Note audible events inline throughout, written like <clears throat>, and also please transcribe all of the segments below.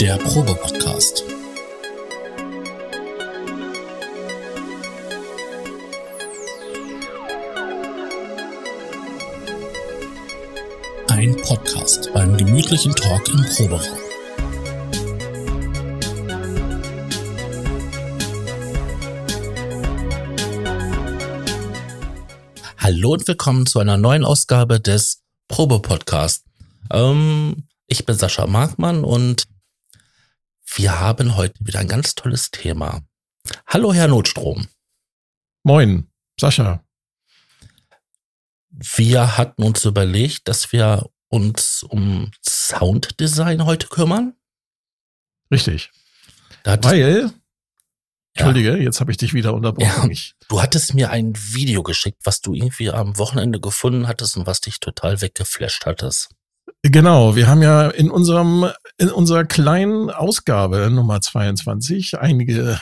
Der Probe-Podcast. Ein Podcast beim gemütlichen Talk im Proberaum. Hallo und willkommen zu einer neuen Ausgabe des Probe-Podcast. Ähm, ich bin Sascha Markmann und wir haben heute wieder ein ganz tolles Thema. Hallo, Herr Notstrom. Moin, Sascha. Wir hatten uns überlegt, dass wir uns um Sounddesign heute kümmern. Richtig. Weil, Entschuldige, ja. jetzt habe ich dich wieder unterbrochen. Ja, du hattest mir ein Video geschickt, was du irgendwie am Wochenende gefunden hattest und was dich total weggeflasht hattest. Genau, wir haben ja in unserem in unserer kleinen Ausgabe Nummer 22 einige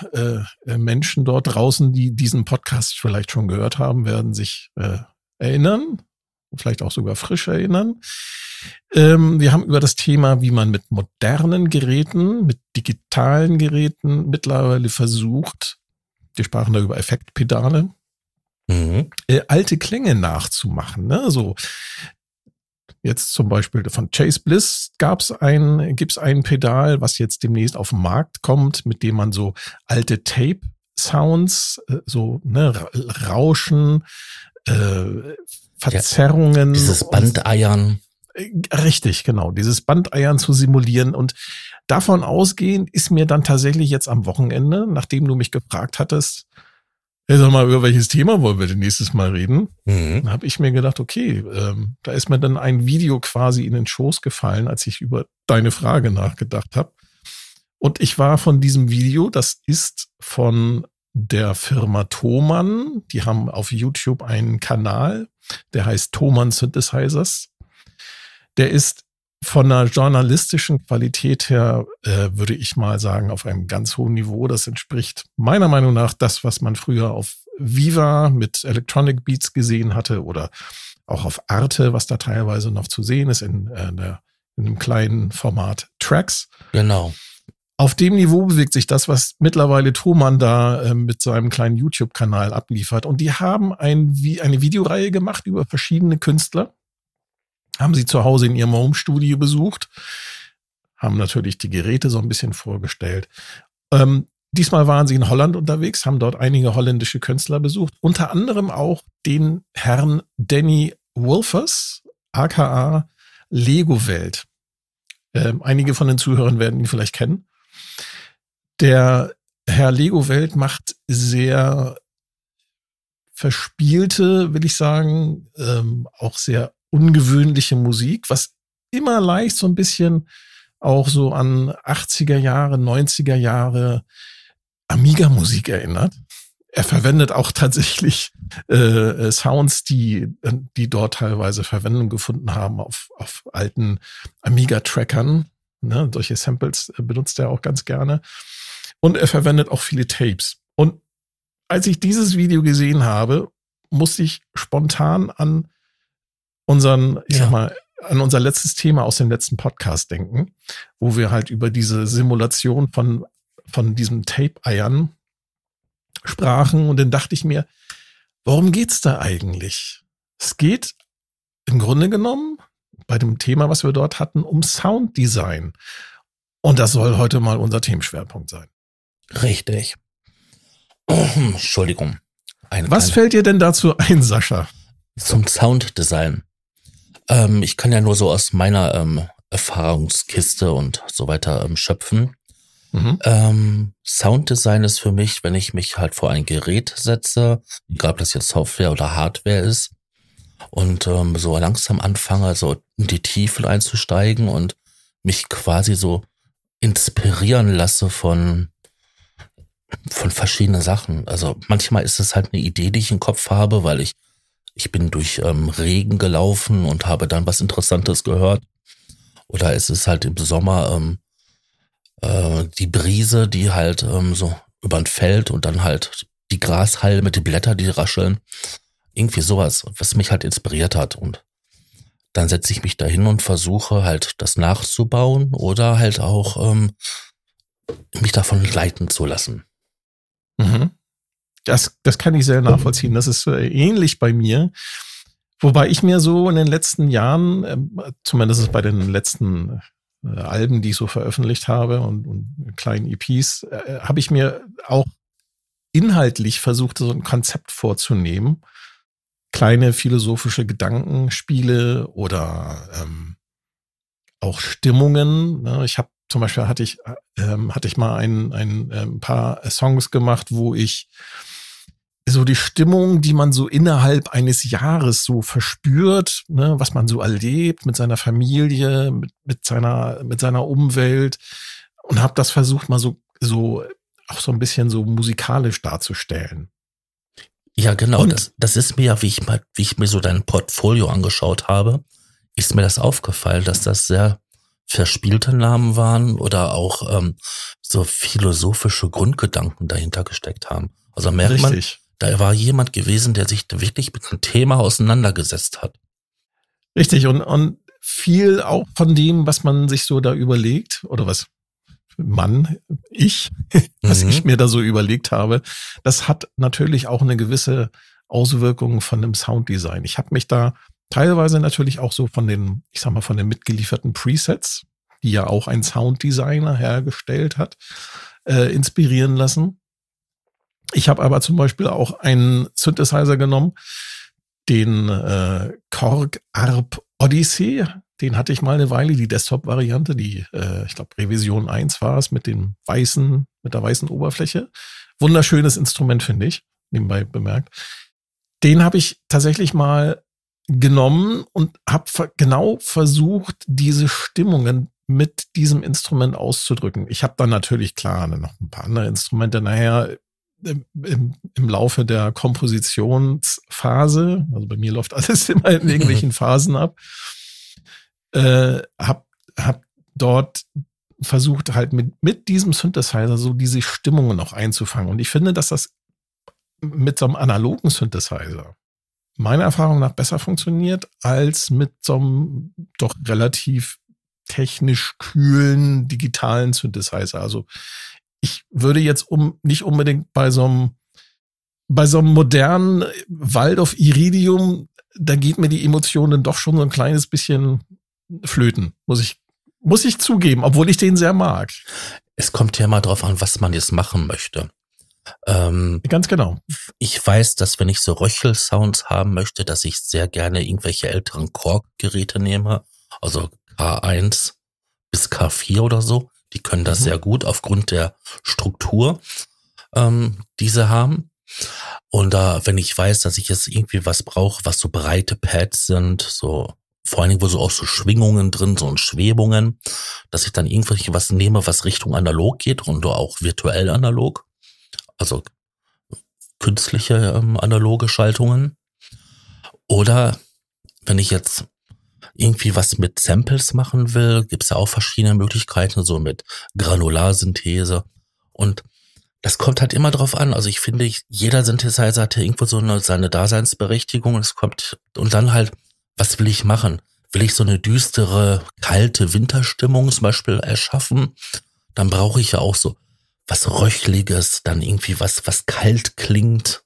äh, Menschen dort draußen, die diesen Podcast vielleicht schon gehört haben, werden sich äh, erinnern, vielleicht auch sogar frisch erinnern. Ähm, wir haben über das Thema, wie man mit modernen Geräten, mit digitalen Geräten mittlerweile versucht, wir sprachen da über Effektpedale, mhm. äh, alte Klänge nachzumachen. Ne? So Jetzt zum Beispiel von Chase Bliss gab's ein, gibt's ein Pedal, was jetzt demnächst auf den Markt kommt, mit dem man so alte Tape Sounds, äh, so ne, Rauschen, äh, Verzerrungen. Ja, dieses Bandeiern. Äh, richtig, genau. Dieses Bandeiern zu simulieren. Und davon ausgehend ist mir dann tatsächlich jetzt am Wochenende, nachdem du mich gefragt hattest, Hey, sag mal, über welches Thema wollen wir denn nächstes Mal reden? Mhm. Da habe ich mir gedacht, okay, ähm, da ist mir dann ein Video quasi in den Schoß gefallen, als ich über deine Frage nachgedacht habe. Und ich war von diesem Video, das ist von der Firma Thomann. Die haben auf YouTube einen Kanal, der heißt Thomann Synthesizers. Der ist von einer journalistischen Qualität her, äh, würde ich mal sagen, auf einem ganz hohen Niveau. Das entspricht meiner Meinung nach das, was man früher auf Viva mit Electronic Beats gesehen hatte oder auch auf Arte, was da teilweise noch zu sehen ist in, äh, der, in einem kleinen Format Tracks. Genau. Auf dem Niveau bewegt sich das, was mittlerweile Thomann da äh, mit seinem kleinen YouTube-Kanal abliefert. Und die haben ein, wie eine Videoreihe gemacht über verschiedene Künstler haben sie zu Hause in ihrem Home-Studio besucht, haben natürlich die Geräte so ein bisschen vorgestellt. Ähm, diesmal waren sie in Holland unterwegs, haben dort einige holländische Künstler besucht, unter anderem auch den Herrn Danny Wolfers, aka Lego Welt. Ähm, einige von den Zuhörern werden ihn vielleicht kennen. Der Herr Lego Welt macht sehr verspielte, will ich sagen, ähm, auch sehr ungewöhnliche Musik, was immer leicht so ein bisschen auch so an 80er Jahre, 90er Jahre Amiga-Musik erinnert. Er verwendet auch tatsächlich äh, Sounds, die, die dort teilweise Verwendung gefunden haben auf, auf alten Amiga-Trackern. Ne, solche Samples benutzt er auch ganz gerne. Und er verwendet auch viele Tapes. Und als ich dieses Video gesehen habe, musste ich spontan an unseren, ich ja. sag mal, an unser letztes Thema aus dem letzten Podcast denken, wo wir halt über diese Simulation von, von diesem Tape-Eiern sprachen. Und dann dachte ich mir, worum geht's da eigentlich? Es geht im Grunde genommen bei dem Thema, was wir dort hatten, um Sounddesign. Und das soll heute mal unser Themenschwerpunkt sein. Richtig. <clears throat> Entschuldigung. Eine was fällt dir denn dazu ein, Sascha? Zum Sounddesign. Ähm, ich kann ja nur so aus meiner ähm, Erfahrungskiste und so weiter ähm, schöpfen. Mhm. Ähm, Sounddesign ist für mich, wenn ich mich halt vor ein Gerät setze, egal ob das jetzt Software oder Hardware ist, und ähm, so langsam anfange, so in die Tiefe einzusteigen und mich quasi so inspirieren lasse von von verschiedenen Sachen. Also manchmal ist es halt eine Idee, die ich im Kopf habe, weil ich ich bin durch ähm, Regen gelaufen und habe dann was Interessantes gehört. Oder es ist halt im Sommer ähm, äh, die Brise, die halt ähm, so über ein Feld und dann halt die Grashalme, die Blätter, die rascheln. Irgendwie sowas, was mich halt inspiriert hat. Und dann setze ich mich dahin und versuche halt das nachzubauen oder halt auch ähm, mich davon leiten zu lassen. Mhm. Das, das kann ich sehr nachvollziehen. Das ist äh, ähnlich bei mir. Wobei ich mir so in den letzten Jahren, äh, zumindest bei den letzten äh, Alben, die ich so veröffentlicht habe und, und kleinen EPs, äh, habe ich mir auch inhaltlich versucht, so ein Konzept vorzunehmen. Kleine philosophische Gedankenspiele oder ähm, auch Stimmungen. Ne? Ich habe zum Beispiel hatte ich, ähm, hatte ich mal ein, ein, ein ähm, paar Songs gemacht, wo ich so die Stimmung, die man so innerhalb eines Jahres so verspürt, ne, was man so erlebt mit seiner Familie, mit, mit seiner mit seiner Umwelt und habe das versucht mal so so auch so ein bisschen so musikalisch darzustellen. Ja, genau. das, das ist mir ja, wie ich mal, wie ich mir so dein Portfolio angeschaut habe, ist mir das aufgefallen, dass das sehr verspielte Namen waren oder auch ähm, so philosophische Grundgedanken dahinter gesteckt haben. Also merkt Richtig. man, da war jemand gewesen, der sich wirklich mit dem Thema auseinandergesetzt hat. Richtig, und, und viel auch von dem, was man sich so da überlegt, oder was Mann, ich, <laughs> was mhm. ich mir da so überlegt habe, das hat natürlich auch eine gewisse Auswirkung von dem Sounddesign. Ich habe mich da teilweise natürlich auch so von den, ich sag mal, von den mitgelieferten Presets, die ja auch ein Sounddesigner hergestellt hat, äh, inspirieren lassen. Ich habe aber zum Beispiel auch einen Synthesizer genommen, den äh, Korg Arp Odyssey. Den hatte ich mal eine Weile, die Desktop-Variante, die, äh, ich glaube, Revision 1 war es mit dem weißen, mit der weißen Oberfläche. Wunderschönes Instrument, finde ich, nebenbei bemerkt. Den habe ich tatsächlich mal genommen und habe genau versucht, diese Stimmungen mit diesem Instrument auszudrücken. Ich habe dann natürlich klar noch ein paar andere Instrumente nachher im, im, Laufe der Kompositionsphase, also bei mir läuft <laughs> alles immer in irgendwelchen Phasen ab, äh, hab, hab dort versucht halt mit, mit diesem Synthesizer so diese Stimmungen noch einzufangen. Und ich finde, dass das mit so einem analogen Synthesizer meiner Erfahrung nach besser funktioniert als mit so einem doch relativ technisch kühlen digitalen Synthesizer. Also ich würde jetzt um nicht unbedingt bei so einem bei so einem modernen Wald of Iridium, da geht mir die Emotionen doch schon so ein kleines bisschen flöten, muss ich muss ich zugeben, obwohl ich den sehr mag. Es kommt ja mal drauf an, was man jetzt machen möchte. Ähm, Ganz genau. Ich weiß, dass wenn ich so Röchel-Sounds haben möchte, dass ich sehr gerne irgendwelche älteren Korg-Geräte nehme, also K1 bis K4 oder so. Die können das mhm. sehr gut aufgrund der Struktur, ähm, die sie haben. Und da, wenn ich weiß, dass ich jetzt irgendwie was brauche, was so breite Pads sind, so vor allen Dingen, wo so auch so Schwingungen drin, so und Schwebungen, dass ich dann irgendwelche was nehme, was Richtung analog geht und auch virtuell analog also künstliche ähm, analoge Schaltungen. Oder wenn ich jetzt irgendwie was mit Samples machen will, gibt es ja auch verschiedene Möglichkeiten, so mit Granularsynthese. Und das kommt halt immer drauf an. Also ich finde, jeder Synthesizer hat ja irgendwo so eine, seine Daseinsberechtigung. Es kommt, und dann halt, was will ich machen? Will ich so eine düstere, kalte Winterstimmung zum Beispiel erschaffen? Dann brauche ich ja auch so was Röchliges, dann irgendwie was, was kalt klingt.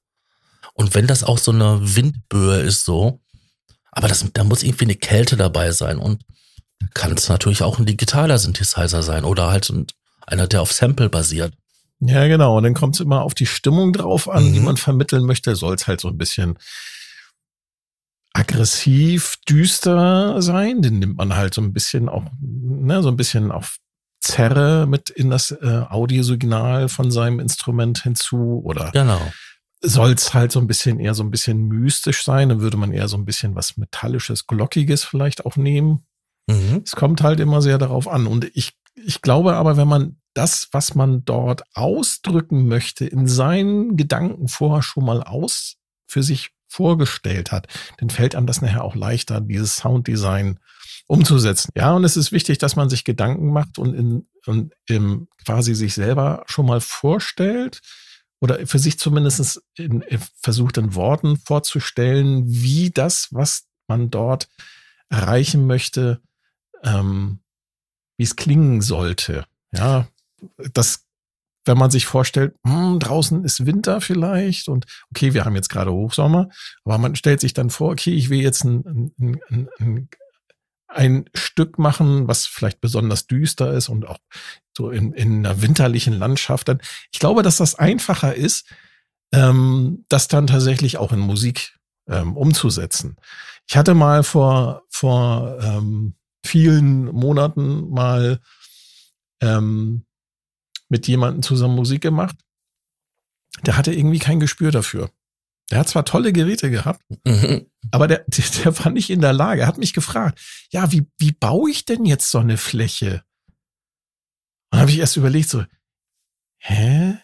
Und wenn das auch so eine Windböe ist, so, aber das, da muss irgendwie eine Kälte dabei sein. Und kann es natürlich auch ein digitaler Synthesizer sein oder halt einer, der auf Sample basiert. Ja, genau. Und dann kommt es immer auf die Stimmung drauf an, mhm. die man vermitteln möchte. Soll es halt so ein bisschen aggressiv, düster sein. Den nimmt man halt so ein bisschen auch, ne, so ein bisschen auf Zerre mit in das äh, Audiosignal von seinem Instrument hinzu oder genau. Soll es halt so ein bisschen eher so ein bisschen mystisch sein, dann würde man eher so ein bisschen was Metallisches, Glockiges vielleicht auch nehmen. Mhm. Es kommt halt immer sehr darauf an. Und ich, ich glaube aber, wenn man das, was man dort ausdrücken möchte, in seinen Gedanken vorher schon mal aus für sich vorgestellt hat, dann fällt einem das nachher auch leichter, dieses Sounddesign umzusetzen. Ja, und es ist wichtig, dass man sich Gedanken macht und, in, und im, quasi sich selber schon mal vorstellt oder für sich zumindest in, versucht in Worten vorzustellen, wie das, was man dort erreichen möchte, ähm, wie es klingen sollte. Ja, das, wenn man sich vorstellt, hm, draußen ist Winter vielleicht und okay, wir haben jetzt gerade Hochsommer, aber man stellt sich dann vor, okay, ich will jetzt ein, ein, ein, ein ein Stück machen, was vielleicht besonders düster ist und auch so in, in einer winterlichen Landschaft. Dann, ich glaube, dass das einfacher ist, ähm, das dann tatsächlich auch in Musik ähm, umzusetzen. Ich hatte mal vor, vor ähm, vielen Monaten mal ähm, mit jemandem zusammen Musik gemacht. Der hatte irgendwie kein Gespür dafür. Der hat zwar tolle Geräte gehabt, mhm. Aber <laughs> der, der war nicht in der Lage. Er hat mich gefragt, ja, wie, wie baue ich denn jetzt so eine Fläche? Und habe ich erst überlegt, so, hä?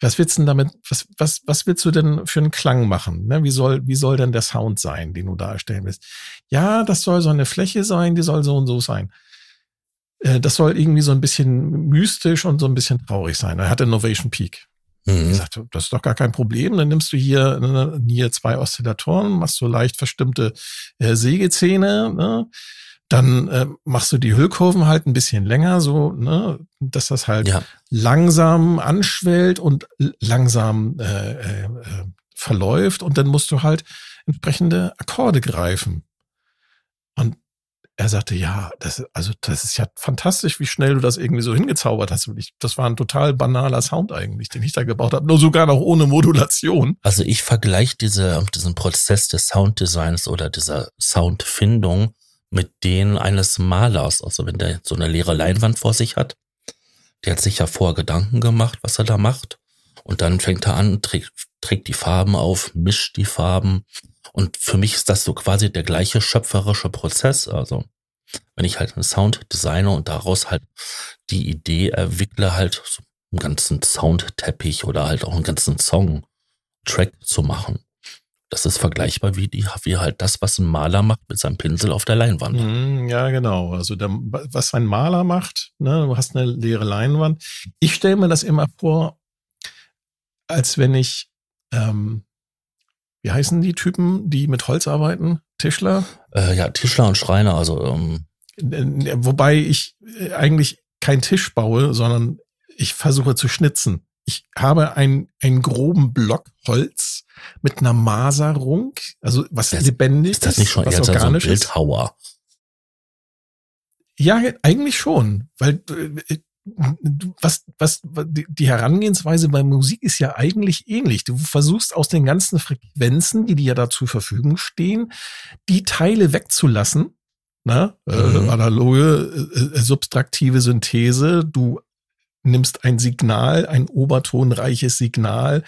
Was willst du denn damit, was, was, was willst du denn für einen Klang machen? Ne? Wie soll, wie soll denn der Sound sein, den du darstellen willst? Ja, das soll so eine Fläche sein, die soll so und so sein. Äh, das soll irgendwie so ein bisschen mystisch und so ein bisschen traurig sein. Er hatte Innovation Peak. Mhm. Ich sagte, das ist doch gar kein Problem. Dann nimmst du hier, ne, hier zwei Oszillatoren, machst so leicht verstimmte äh, Sägezähne, ne? dann äh, machst du die Hüllkurven halt ein bisschen länger, so, ne, dass das halt ja. langsam anschwellt und langsam äh, äh, äh, verläuft und dann musst du halt entsprechende Akkorde greifen. Er sagte, ja, das, also das ist ja fantastisch, wie schnell du das irgendwie so hingezaubert hast. Ich, das war ein total banaler Sound eigentlich, den ich da gebaut habe, nur sogar noch ohne Modulation. Also ich vergleiche diese, diesen Prozess des Sounddesigns oder dieser Soundfindung mit den eines Malers. Also wenn der so eine leere Leinwand vor sich hat, der hat sich ja vorher Gedanken gemacht, was er da macht. Und dann fängt er an, trägt, trägt die Farben auf, mischt die Farben und für mich ist das so quasi der gleiche schöpferische Prozess. Also wenn ich halt einen Sound designe und daraus halt die Idee erwickle, halt so einen ganzen Soundteppich oder halt auch einen ganzen Song, Track zu machen. Das ist vergleichbar wie die, wie halt das, was ein Maler macht mit seinem Pinsel auf der Leinwand. Mhm, ja, genau. Also der, was ein Maler macht, ne, du hast eine leere Leinwand. Ich stelle mir das immer vor, als wenn ich ähm, wie heißen die Typen, die mit Holz arbeiten? Tischler? Äh, ja, Tischler und Schreiner, also. Ähm. Wobei ich äh, eigentlich keinen Tisch baue, sondern ich versuche zu schnitzen. Ich habe einen, einen groben Block Holz mit einer Maserung, also was das, lebendig ist. das nicht schon was eher organisch so ein Bildhauer? Ja, eigentlich schon, weil äh, was, was, die Herangehensweise bei Musik ist ja eigentlich ähnlich. Du versuchst aus den ganzen Frequenzen, die dir da zur Verfügung stehen, die Teile wegzulassen. Na, äh, mhm. äh, analoge, äh, subtraktive Synthese. Du nimmst ein Signal, ein obertonreiches Signal,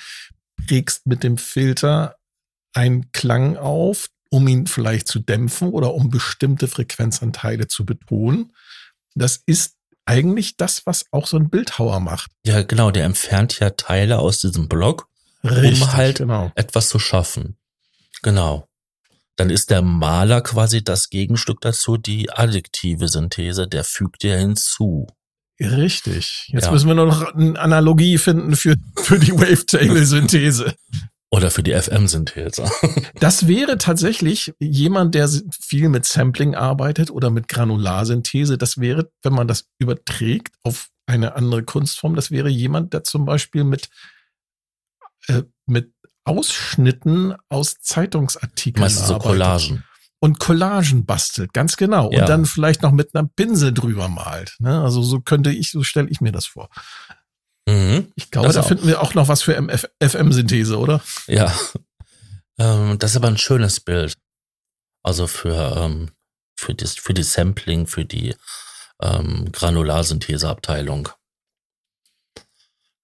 prägst mit dem Filter einen Klang auf, um ihn vielleicht zu dämpfen oder um bestimmte Frequenzanteile zu betonen. Das ist eigentlich das, was auch so ein Bildhauer macht. Ja, genau, der entfernt ja Teile aus diesem Block, Richtig, um halt genau. etwas zu schaffen. Genau. Dann ist der Maler quasi das Gegenstück dazu, die addiktive Synthese, der fügt ja hinzu. Richtig. Jetzt ja. müssen wir nur noch eine Analogie finden für, für die Wavetable-Synthese. Oder für die FM-Synthese. <laughs> Das wäre tatsächlich jemand, der viel mit Sampling arbeitet oder mit Granularsynthese. Das wäre, wenn man das überträgt auf eine andere Kunstform, das wäre jemand, der zum Beispiel mit, äh, mit Ausschnitten aus Zeitungsartikeln Meistens arbeitet. so Collagen. Und Collagen bastelt, ganz genau. Ja. Und dann vielleicht noch mit einem Pinsel drüber malt. Ne? Also so könnte ich, so stelle ich mir das vor. Mhm, ich glaube, da auch. finden wir auch noch was für FM-Synthese, oder? Ja. <laughs> Ähm, das ist aber ein schönes Bild. Also für, ähm, für, das, für die Sampling, für die ähm, Granularsyntheseabteilung.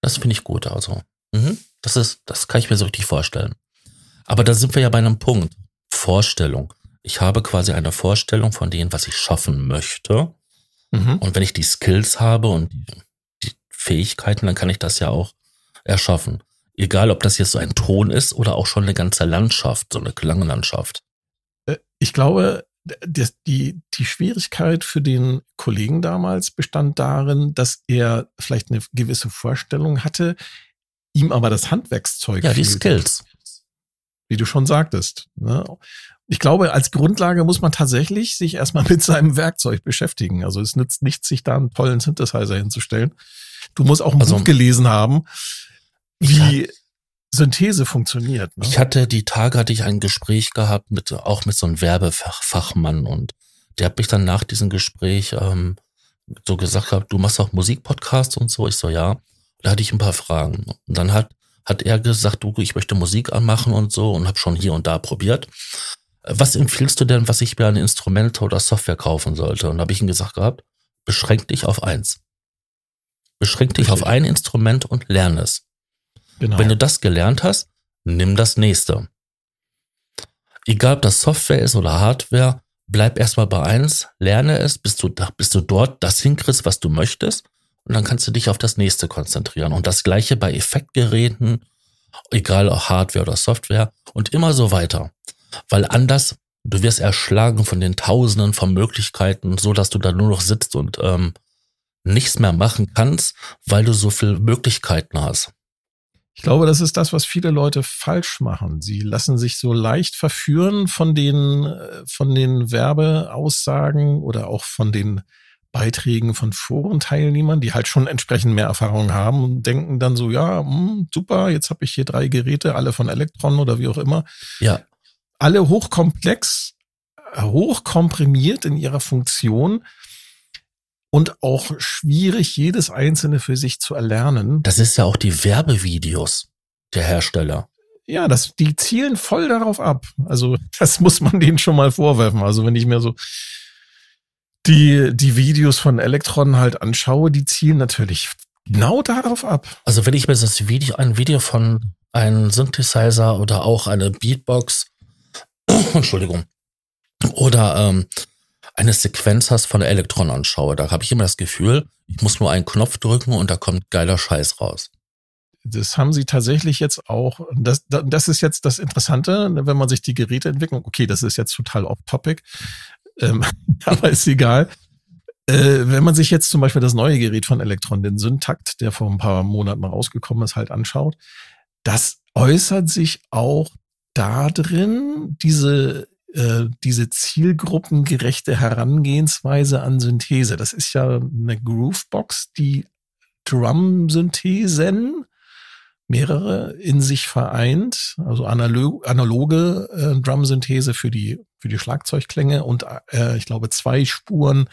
Das finde ich gut, also. Mhm. Das ist, das kann ich mir so richtig vorstellen. Aber da sind wir ja bei einem Punkt. Vorstellung. Ich habe quasi eine Vorstellung von dem, was ich schaffen möchte. Mhm. Und wenn ich die Skills habe und die Fähigkeiten, dann kann ich das ja auch erschaffen. Egal, ob das jetzt so ein Ton ist oder auch schon eine ganze Landschaft, so eine Klanglandschaft. Äh, ich glaube, die, die Schwierigkeit für den Kollegen damals bestand darin, dass er vielleicht eine gewisse Vorstellung hatte, ihm aber das Handwerkszeug Ja, die Skills. Wie du schon sagtest. Ne? ich glaube, als Grundlage muss man tatsächlich sich erstmal <laughs> mit seinem Werkzeug beschäftigen. Also es nützt nichts, sich da einen tollen Synthesizer hinzustellen. Du musst auch ein also, Buch gelesen haben, wie Synthese funktioniert. Ne? Ich hatte die Tage hatte ich ein Gespräch gehabt mit auch mit so einem Werbefachmann und der hat mich dann nach diesem Gespräch ähm, so gesagt gehabt, du machst auch Musikpodcasts und so. Ich so ja. Da hatte ich ein paar Fragen und dann hat hat er gesagt, du, ich möchte Musik anmachen und so und habe schon hier und da probiert. Was empfiehlst du denn, was ich mir an Instrumente oder Software kaufen sollte? Und da habe ich ihm gesagt gehabt, beschränk dich auf eins. Beschränk dich Richtig. auf ein Instrument und lerne es. Genau. Wenn du das gelernt hast, nimm das nächste. Egal ob das Software ist oder Hardware, bleib erstmal bei eins, lerne es, bis du, bis du dort das hinkriegst, was du möchtest. Und dann kannst du dich auf das nächste konzentrieren. Und das gleiche bei Effektgeräten, egal ob Hardware oder Software und immer so weiter. Weil anders, du wirst erschlagen von den Tausenden von Möglichkeiten, so dass du da nur noch sitzt und ähm, nichts mehr machen kannst, weil du so viele Möglichkeiten hast. Ich glaube, das ist das, was viele Leute falsch machen. Sie lassen sich so leicht verführen von den, äh, von den Werbeaussagen oder auch von den Beiträgen von Forenteilnehmern, die halt schon entsprechend mehr Erfahrung haben und denken dann so, ja, mh, hm, super, jetzt habe ich hier drei Geräte, alle von Elektron oder wie auch immer. Ja. Alle hochkomplex, hochkomprimiert in ihrer Funktion und auch schwierig, jedes einzelne für sich zu erlernen. Das ist ja auch die Werbevideos der Hersteller. Ja, das, die zielen voll darauf ab. Also, das muss man denen schon mal vorwerfen. Also, wenn ich mir so die, die Videos von Elektron halt anschaue, die zielen natürlich genau darauf ab. Also, wenn ich mir das Video, ein Video von einem Synthesizer oder auch eine Beatbox, <clears throat> Entschuldigung, oder ähm, eine Sequenz hast von Elektron anschaue, da habe ich immer das Gefühl, ich muss nur einen Knopf drücken und da kommt geiler Scheiß raus. Das haben sie tatsächlich jetzt auch, das, das ist jetzt das Interessante, wenn man sich die Geräte entwickeln, okay, das ist jetzt total off-topic, ähm, <laughs> aber ist egal. Äh, wenn man sich jetzt zum Beispiel das neue Gerät von Elektron, den Syntakt, der vor ein paar Monaten rausgekommen ist, halt anschaut, das äußert sich auch da drin, diese äh, diese zielgruppengerechte Herangehensweise an Synthese. Das ist ja eine Groovebox, die Drum-Synthesen mehrere in sich vereint, also analog, analoge äh, Drum-Synthese für die für die Schlagzeugklänge und äh, ich glaube zwei Spuren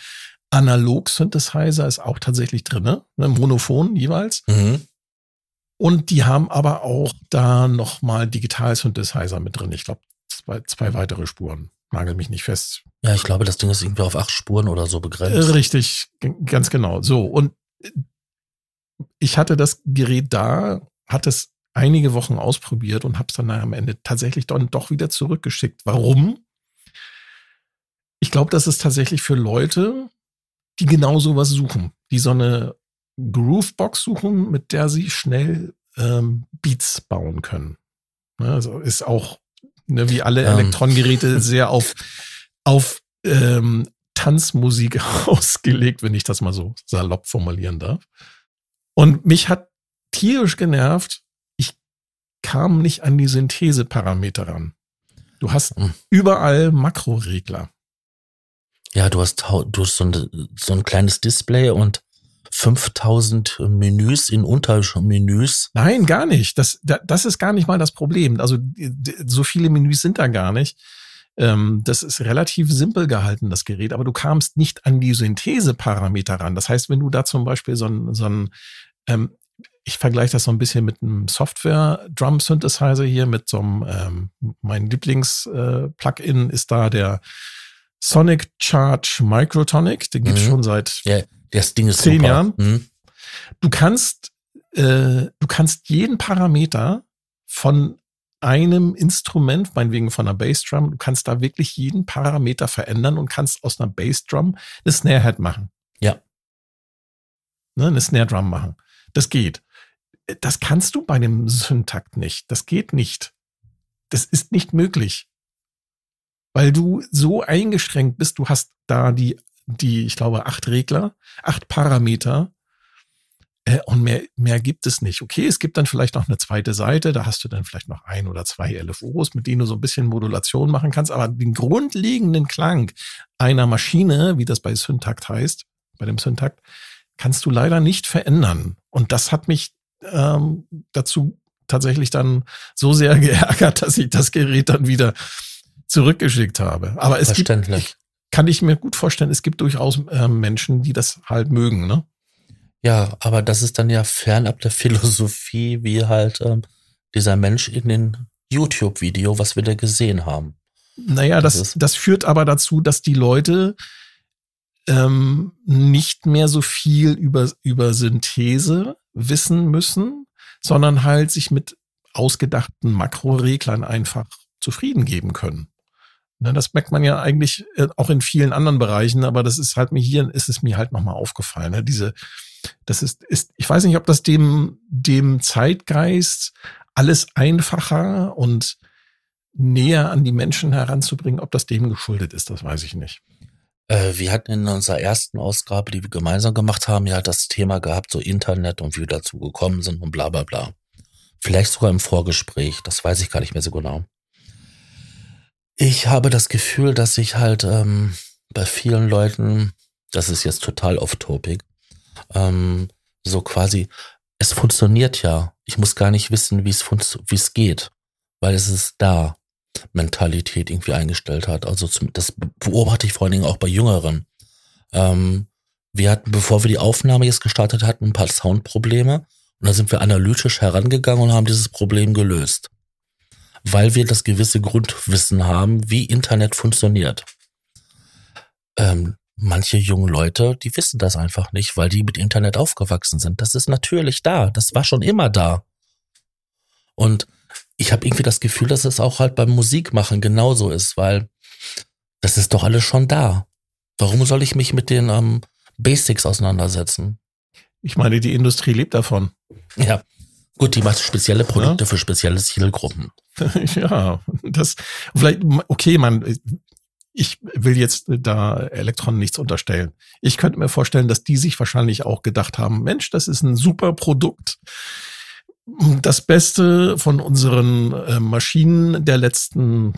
Analog-Synthesizer ist auch tatsächlich drin, ne? Monophon jeweils. Mhm. Und die haben aber auch da nochmal Digital-Synthesizer mit drin. Ich glaube, zwei, zwei weitere Spuren. Nagel mich nicht fest. Ja, ich glaube, das Ding ist irgendwie auf acht Spuren oder so begrenzt. Richtig, ganz genau. So, und ich hatte das Gerät da, hat es einige Wochen ausprobiert und habe es dann am Ende tatsächlich dann doch wieder zurückgeschickt. Warum? Ich glaube, das ist tatsächlich für Leute, die genau sowas suchen, die so eine Groovebox suchen, mit der sie schnell ähm, Beats bauen können. Also ist auch ne, wie alle ähm. Elektrongeräte <laughs> sehr auf, auf ähm, Tanzmusik <laughs> ausgelegt, wenn ich das mal so salopp formulieren darf. Und mich hat tierisch genervt, ich kam nicht an die Syntheseparameter ran. Du hast hm. überall Makroregler. Ja, du hast, du hast so, ein, so ein kleines Display und 5000 Menüs in Untermenüs? Nein, gar nicht. Das, das ist gar nicht mal das Problem. Also so viele Menüs sind da gar nicht. Ähm, das ist relativ simpel gehalten, das Gerät, aber du kamst nicht an die Syntheseparameter ran. Das heißt, wenn du da zum Beispiel so ein, so ein ähm, ich vergleiche das so ein bisschen mit einem Software-Drum-Synthesizer hier, mit so einem, ähm, mein Lieblings-Plugin äh, ist da der Sonic Charge Microtonic. Den gibt's mhm. schon seit ja, das Ding ist zehn super. Jahren. Mhm. Du kannst, äh, du kannst jeden Parameter von einem Instrument, meinetwegen von einer Bassdrum, du kannst da wirklich jeden Parameter verändern und kannst aus einer Bassdrum eine Snare-Head machen. Ja. Ne, eine Snare-Drum machen. Das geht. Das kannst du bei einem Syntakt nicht. Das geht nicht. Das ist nicht möglich. Weil du so eingeschränkt bist, du hast da die die, ich glaube, acht Regler, acht Parameter. Äh, und mehr, mehr gibt es nicht. Okay, es gibt dann vielleicht noch eine zweite Seite, da hast du dann vielleicht noch ein oder zwei LFOs, mit denen du so ein bisschen Modulation machen kannst, aber den grundlegenden Klang einer Maschine, wie das bei Syntakt heißt, bei dem Syntakt, kannst du leider nicht verändern. Und das hat mich ähm, dazu tatsächlich dann so sehr <laughs> geärgert, dass ich das Gerät dann wieder zurückgeschickt habe. Aber es gibt, ich, kann ich mir gut vorstellen, es gibt durchaus äh, Menschen, die das halt mögen, ne? Ja, aber das ist dann ja fernab der <laughs> Philosophie, wie halt ähm, dieser Mensch in den YouTube-Video, was wir da gesehen haben. Naja, das, das, das führt aber dazu, dass die Leute ähm, nicht mehr so viel über, über Synthese wissen müssen, sondern halt sich mit ausgedachten Makroreglern einfach zufrieden geben können. Ne, das merkt man ja eigentlich äh, auch in vielen anderen Bereichen, aber das ist halt mir hier, ist es mir halt nochmal aufgefallen. Ne? Diese, das ist, ist, ich weiß nicht, ob das dem, dem Zeitgeist alles einfacher und näher an die Menschen heranzubringen, ob das dem geschuldet ist, das weiß ich nicht. Äh, wir hatten in unserer ersten Ausgabe, die wir gemeinsam gemacht haben, ja das Thema gehabt, so Internet und wie wir dazu gekommen sind und bla bla bla. Vielleicht sogar im Vorgespräch, das weiß ich gar nicht mehr so genau. Ich habe das Gefühl, dass ich halt ähm, bei vielen Leuten, das ist jetzt total off-topic, ähm, so quasi, es funktioniert ja. Ich muss gar nicht wissen, wie es wie es geht, weil es ist da. Mentalität irgendwie eingestellt hat. Also zum, das beobachte ich vor allen Dingen auch bei Jüngeren. Ähm, wir hatten, bevor wir die Aufnahme jetzt gestartet hatten, ein paar Soundprobleme und da sind wir analytisch herangegangen und haben dieses Problem gelöst weil wir das gewisse Grundwissen haben, wie Internet funktioniert. Ähm, manche junge Leute, die wissen das einfach nicht, weil die mit Internet aufgewachsen sind. Das ist natürlich da. Das war schon immer da. Und ich habe irgendwie das Gefühl, dass es auch halt beim Musikmachen genauso ist, weil das ist doch alles schon da. Warum soll ich mich mit den ähm, Basics auseinandersetzen? Ich meine, die Industrie lebt davon. Ja, Gut, die macht spezielle Produkte ja. für spezielle Zielgruppen. <laughs> ja, das vielleicht, okay, man, ich will jetzt da Elektron nichts unterstellen. Ich könnte mir vorstellen, dass die sich wahrscheinlich auch gedacht haben, Mensch, das ist ein super Produkt. Das Beste von unseren äh, Maschinen der letzten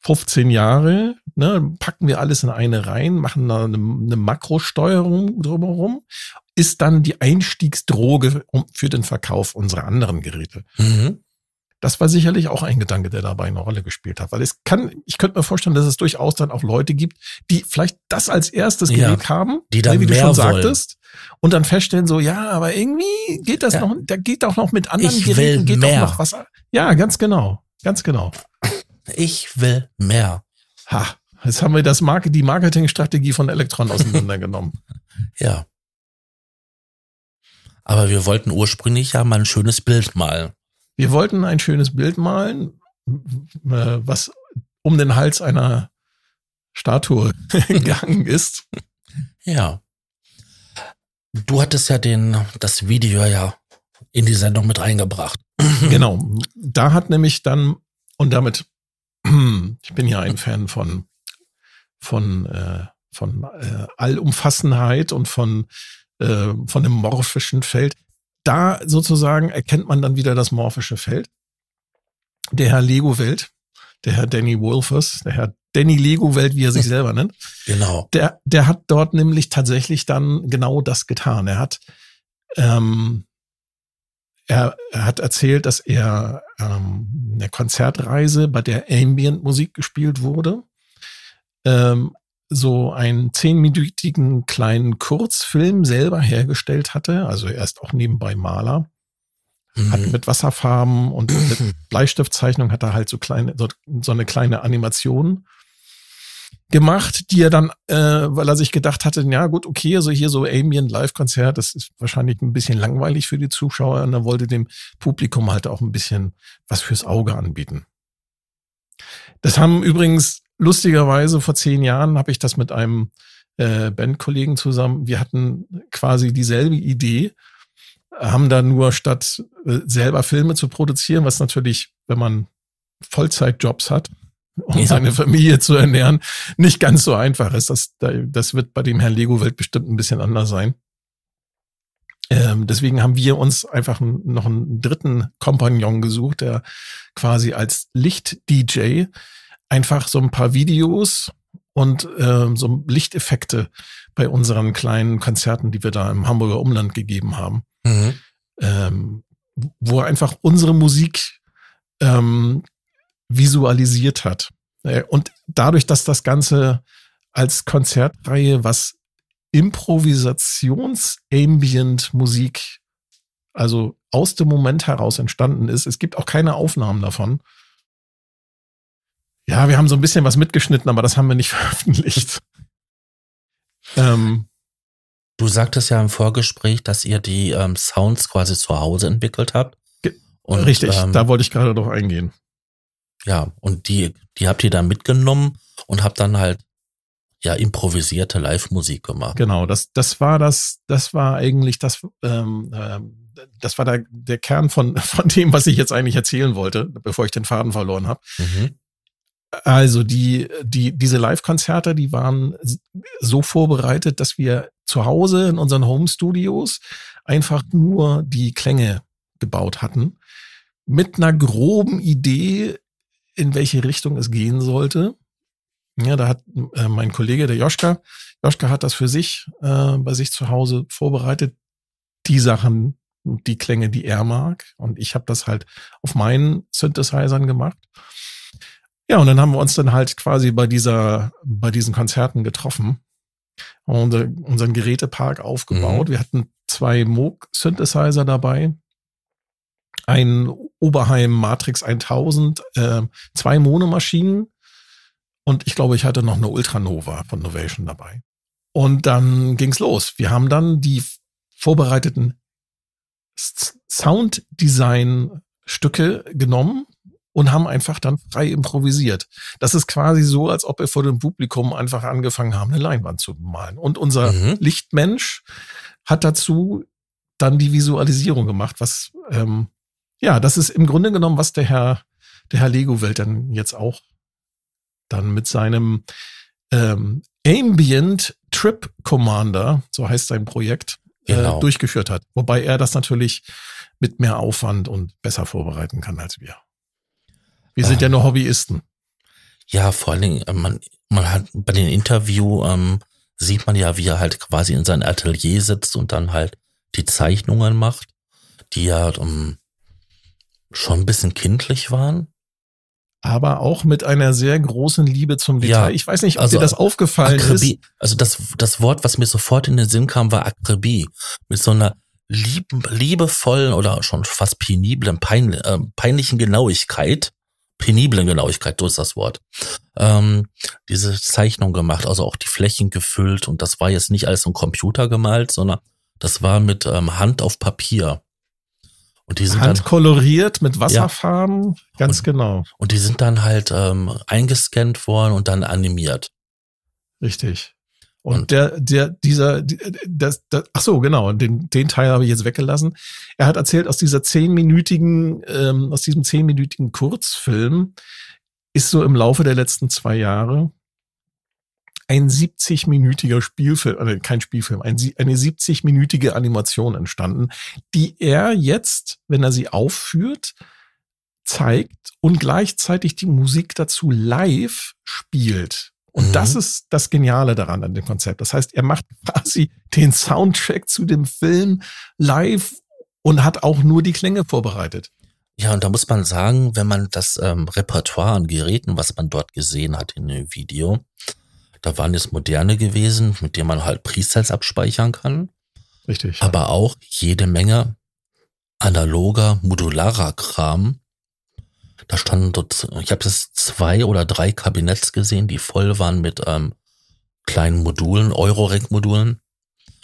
15 Jahre, ne, packen wir alles in eine rein, machen da eine, eine Makrosteuerung drumherum ist dann die Einstiegsdroge für den Verkauf unserer anderen Geräte. Mhm. Das war sicherlich auch ein Gedanke, der dabei eine Rolle gespielt hat. Weil es kann, ich könnte mir vorstellen, dass es durchaus dann auch Leute gibt, die vielleicht das als erstes Gerät ja, haben, die dann wie du schon sagtest, und dann feststellen so, ja, aber irgendwie geht das ja. noch, da geht auch noch mit anderen ich Geräten, geht mehr. auch noch was. Ja, ganz genau, ganz genau. Ich will mehr. Ha, jetzt haben wir das Marke, die Marketingstrategie von Elektron auseinandergenommen. <laughs> ja. Aber wir wollten ursprünglich ja mal ein schönes Bild malen. Wir wollten ein schönes Bild malen, äh, was um den Hals einer Statue <laughs> gegangen ist. Ja. Du hattest ja den, das Video ja in die Sendung mit reingebracht. <clears throat> Genau. Da hat nämlich dann, und damit, <clears throat> ich bin ja ein Fan von, von, äh, von äh, Allumfassenheit und von äh, von dem morphischen Feld. Da sozusagen erkennt man dann wieder das morphische Feld. Der Herr Lego-Welt, der Herr Danny Wolfers, der Herr Danny Lego-Welt, wie er sich <laughs> selber nennt. Genau. Der, der hat dort nämlich tatsächlich dann genau das getan. Er hat, ähm, er, er hat erzählt, dass er ähm, eine Konzertreise, bei der Ambient-Musik gespielt wurde, ähm, so einen zehnminütigen kleinen Kurzfilm selber hergestellt hatte. Also er ist auch nebenbei Maler. Mhm. Hat mit Wasserfarben und <clears throat> mit Bleistiftzeichnung hat er halt so kleine, so, so eine kleine Animation gemacht, die er dann, äh, weil er sich gedacht hatte, ja gut, okay, also hier so Ambient Live-Konzert, das ist wahrscheinlich ein bisschen langweilig für die Zuschauer und er wollte dem Publikum halt auch ein bisschen was fürs Auge anbieten. Das haben übrigens lustigerweise vor zehn Jahren habe ich das mit einem äh, Bandkollegen zusammen. Wir hatten quasi dieselbe Idee, haben da nur statt äh, selber Filme zu produzieren, was natürlich, wenn man Vollzeitjobs hat, um ja. seine Familie zu ernähren, nicht ganz so einfach ist. Das, das wird bei dem Herrn Lego-Welt bestimmt ein bisschen anders sein. Ähm, deswegen haben wir uns einfach noch einen dritten Kompagnon gesucht, der quasi als Licht-DJ einfach so ein paar Videos und ähm, so Lichteffekte bei unseren kleinen Konzerten, die wir da im Hamburger Umland gegeben haben, mhm. ähm, wo er einfach unsere Musik ähm, visualisiert hat. Äh, und dadurch, dass das Ganze als Konzertreihe, was Improvisations-Ambient-Musik, also aus dem Moment heraus entstanden ist. Es gibt auch keine Aufnahmen davon. Ja, wir haben so ein bisschen was mitgeschnitten, aber das haben wir nicht <laughs> veröffentlicht. ähm, du sagtest ja im Vorgespräch, dass ihr die ähm, Sounds quasi zu Hause entwickelt habt. Und, richtig, ähm, da wollte ich gerade drauf eingehen. Ja, und die, die habt ihr dann mitgenommen und habt dann halt ja improvisierte Live-Musik gemacht. Genau, das, das war das, das war eigentlich das, ähm, ähm, das war der, der Kern von, <laughs> von dem, was ich jetzt eigentlich erzählen wollte, bevor ich den Faden verloren habe. Mhm. Also die, die, diese Live-Konzerte, die waren so vorbereitet, dass wir zu Hause in unseren Home-Studios einfach nur die Klänge gebaut hatten. Mit einer groben Idee, in welche Richtung es gehen sollte. Ja, da hat äh, mein Kollege, der Joschka, Joschka hat das für sich äh, bei sich zu Hause vorbereitet. Die Sachen, die Klänge, die er mag. Und ich habe das halt auf meinen Synthesizern gemacht. Ja, und dann haben wir uns dann halt quasi bei dieser, bei diesen Konzerten getroffen und äh, unseren Gerätepark aufgebaut. Mhm. Wir hatten zwei Moog-Synthesizer dabei, ein Oberheim Matrix 1000, äh, zwei Monomaschinen und ich glaube, ich hatte noch eine Ultranova von Novation dabei. Und dann ging's los. Wir haben dann die vorbereiteten Sounddesign-Stücke genommen und haben einfach dann frei improvisiert. Das ist quasi so, als ob wir vor dem Publikum einfach angefangen haben, eine Leinwand zu malen. Und unser mhm. Lichtmensch hat dazu dann die Visualisierung gemacht, was ähm, ja, das ist im Grunde genommen, was der Herr, der Herr Lego-Welt dann jetzt auch dann mit seinem ähm, Ambient Trip Commander, so heißt sein Projekt, äh, genau. äh, durchgeführt hat. Wobei er das natürlich mit mehr Aufwand und besser vorbereiten kann als wir. Wir sind ja nur Hobbyisten. Ja, vor allen Dingen, äh, man, man hat bei den Interview ähm, sieht man ja, wie er halt quasi in sein Atelier sitzt und dann halt die Zeichnungen macht, die ja ähm, schon ein bisschen kindlich waren aber auch mit einer sehr großen Liebe zum Detail. Ja, ich weiß nicht, ob also dir das aufgefallen Akribie, ist. Also das, das Wort, was mir sofort in den Sinn kam, war Akribie. Mit so einer lieb, liebevollen oder schon fast peniblen, pein, äh, peinlichen Genauigkeit. Peniblen Genauigkeit, so ist das Wort. Ähm, diese Zeichnung gemacht, also auch die Flächen gefüllt und das war jetzt nicht alles im Computer gemalt, sondern das war mit ähm, Hand auf Papier. Und die sind Handkoloriert dann, mit Wasserfarben, ja. ganz und, genau. Und die sind dann halt ähm, eingescannt worden und dann animiert. Richtig. Und, der, der, dieser, das, das, ach so, genau, den, den Teil habe ich jetzt weggelassen. Er hat erzählt, aus dieser zehnminütigen, ähm, aus diesem zehnminütigen Kurzfilm ist so im Laufe der letzten zwei Jahre ein 70-minütiger Spielfilm, oder kein Spielfilm, ein, eine 70-minütige Animation entstanden, die er jetzt, wenn er sie aufführt, zeigt und gleichzeitig die Musik dazu live spielt. Und mhm. das ist das Geniale daran an dem Konzept. Das heißt, er macht <laughs> quasi den Soundtrack zu dem Film live und hat auch nur die Klänge vorbereitet. Ja, und da muss man sagen, wenn man das ähm, Repertoire an Geräten, was man dort gesehen hat in dem Video, da waren jetzt moderne gewesen, mit denen man halt Presets abspeichern kann. Richtig. Aber auch jede Menge analoger, modularer Kram. Da standen dort, ich habe jetzt zwei oder drei Kabinetts gesehen, die voll waren mit ähm, kleinen Modulen, Eurorack-Modulen.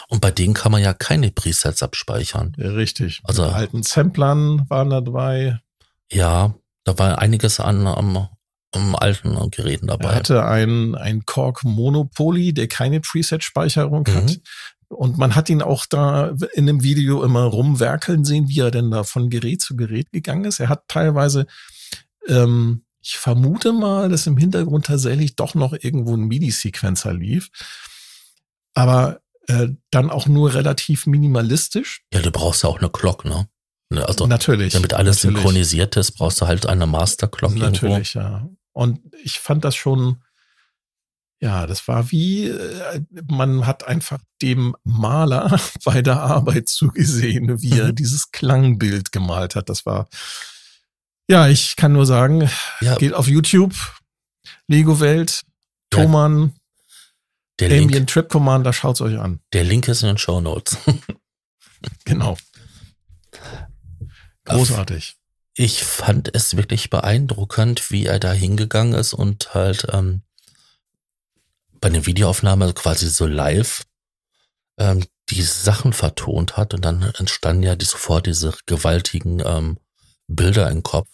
Und bei denen kann man ja keine Presets abspeichern. Ja, richtig. Also mit alten Samplern waren da dabei. Ja, da war einiges an am alten Geräten dabei. Er hatte ein, ein Korg Monopoly, der keine Preset-Speicherung mhm. hat. Und man hat ihn auch da in dem Video immer rumwerkeln sehen, wie er denn da von Gerät zu Gerät gegangen ist. Er hat teilweise, ähm, ich vermute mal, dass im Hintergrund tatsächlich doch noch irgendwo ein MIDI-Sequencer lief. Aber äh, dann auch nur relativ minimalistisch. Ja, du brauchst ja auch eine Glock, ne? ne also, natürlich. Damit alles natürlich. synchronisiert ist, brauchst du halt eine Master Glock. Natürlich, irgendwo. ja. Und ich fand das schon, ja, das war wie, äh, man hat einfach dem Maler <laughs> bei der Arbeit zugesehen, wie er mhm. dieses Klangbild gemalt hat. Das war, ja, ich kann nur sagen, ja. geht auf YouTube, Lego Welt, Thomann, der Ambient Link, Trip Commander, schaut's euch an. Der Link ist in den Show Notes. <laughs> genau. Großartig. Ich fand es wirklich beeindruckend, wie er da hingegangen ist und halt ähm, bei der Videoaufnahme quasi so live ähm, die Sachen vertont hat und dann entstanden ja die, sofort diese gewaltigen ähm, Bilder im Kopf.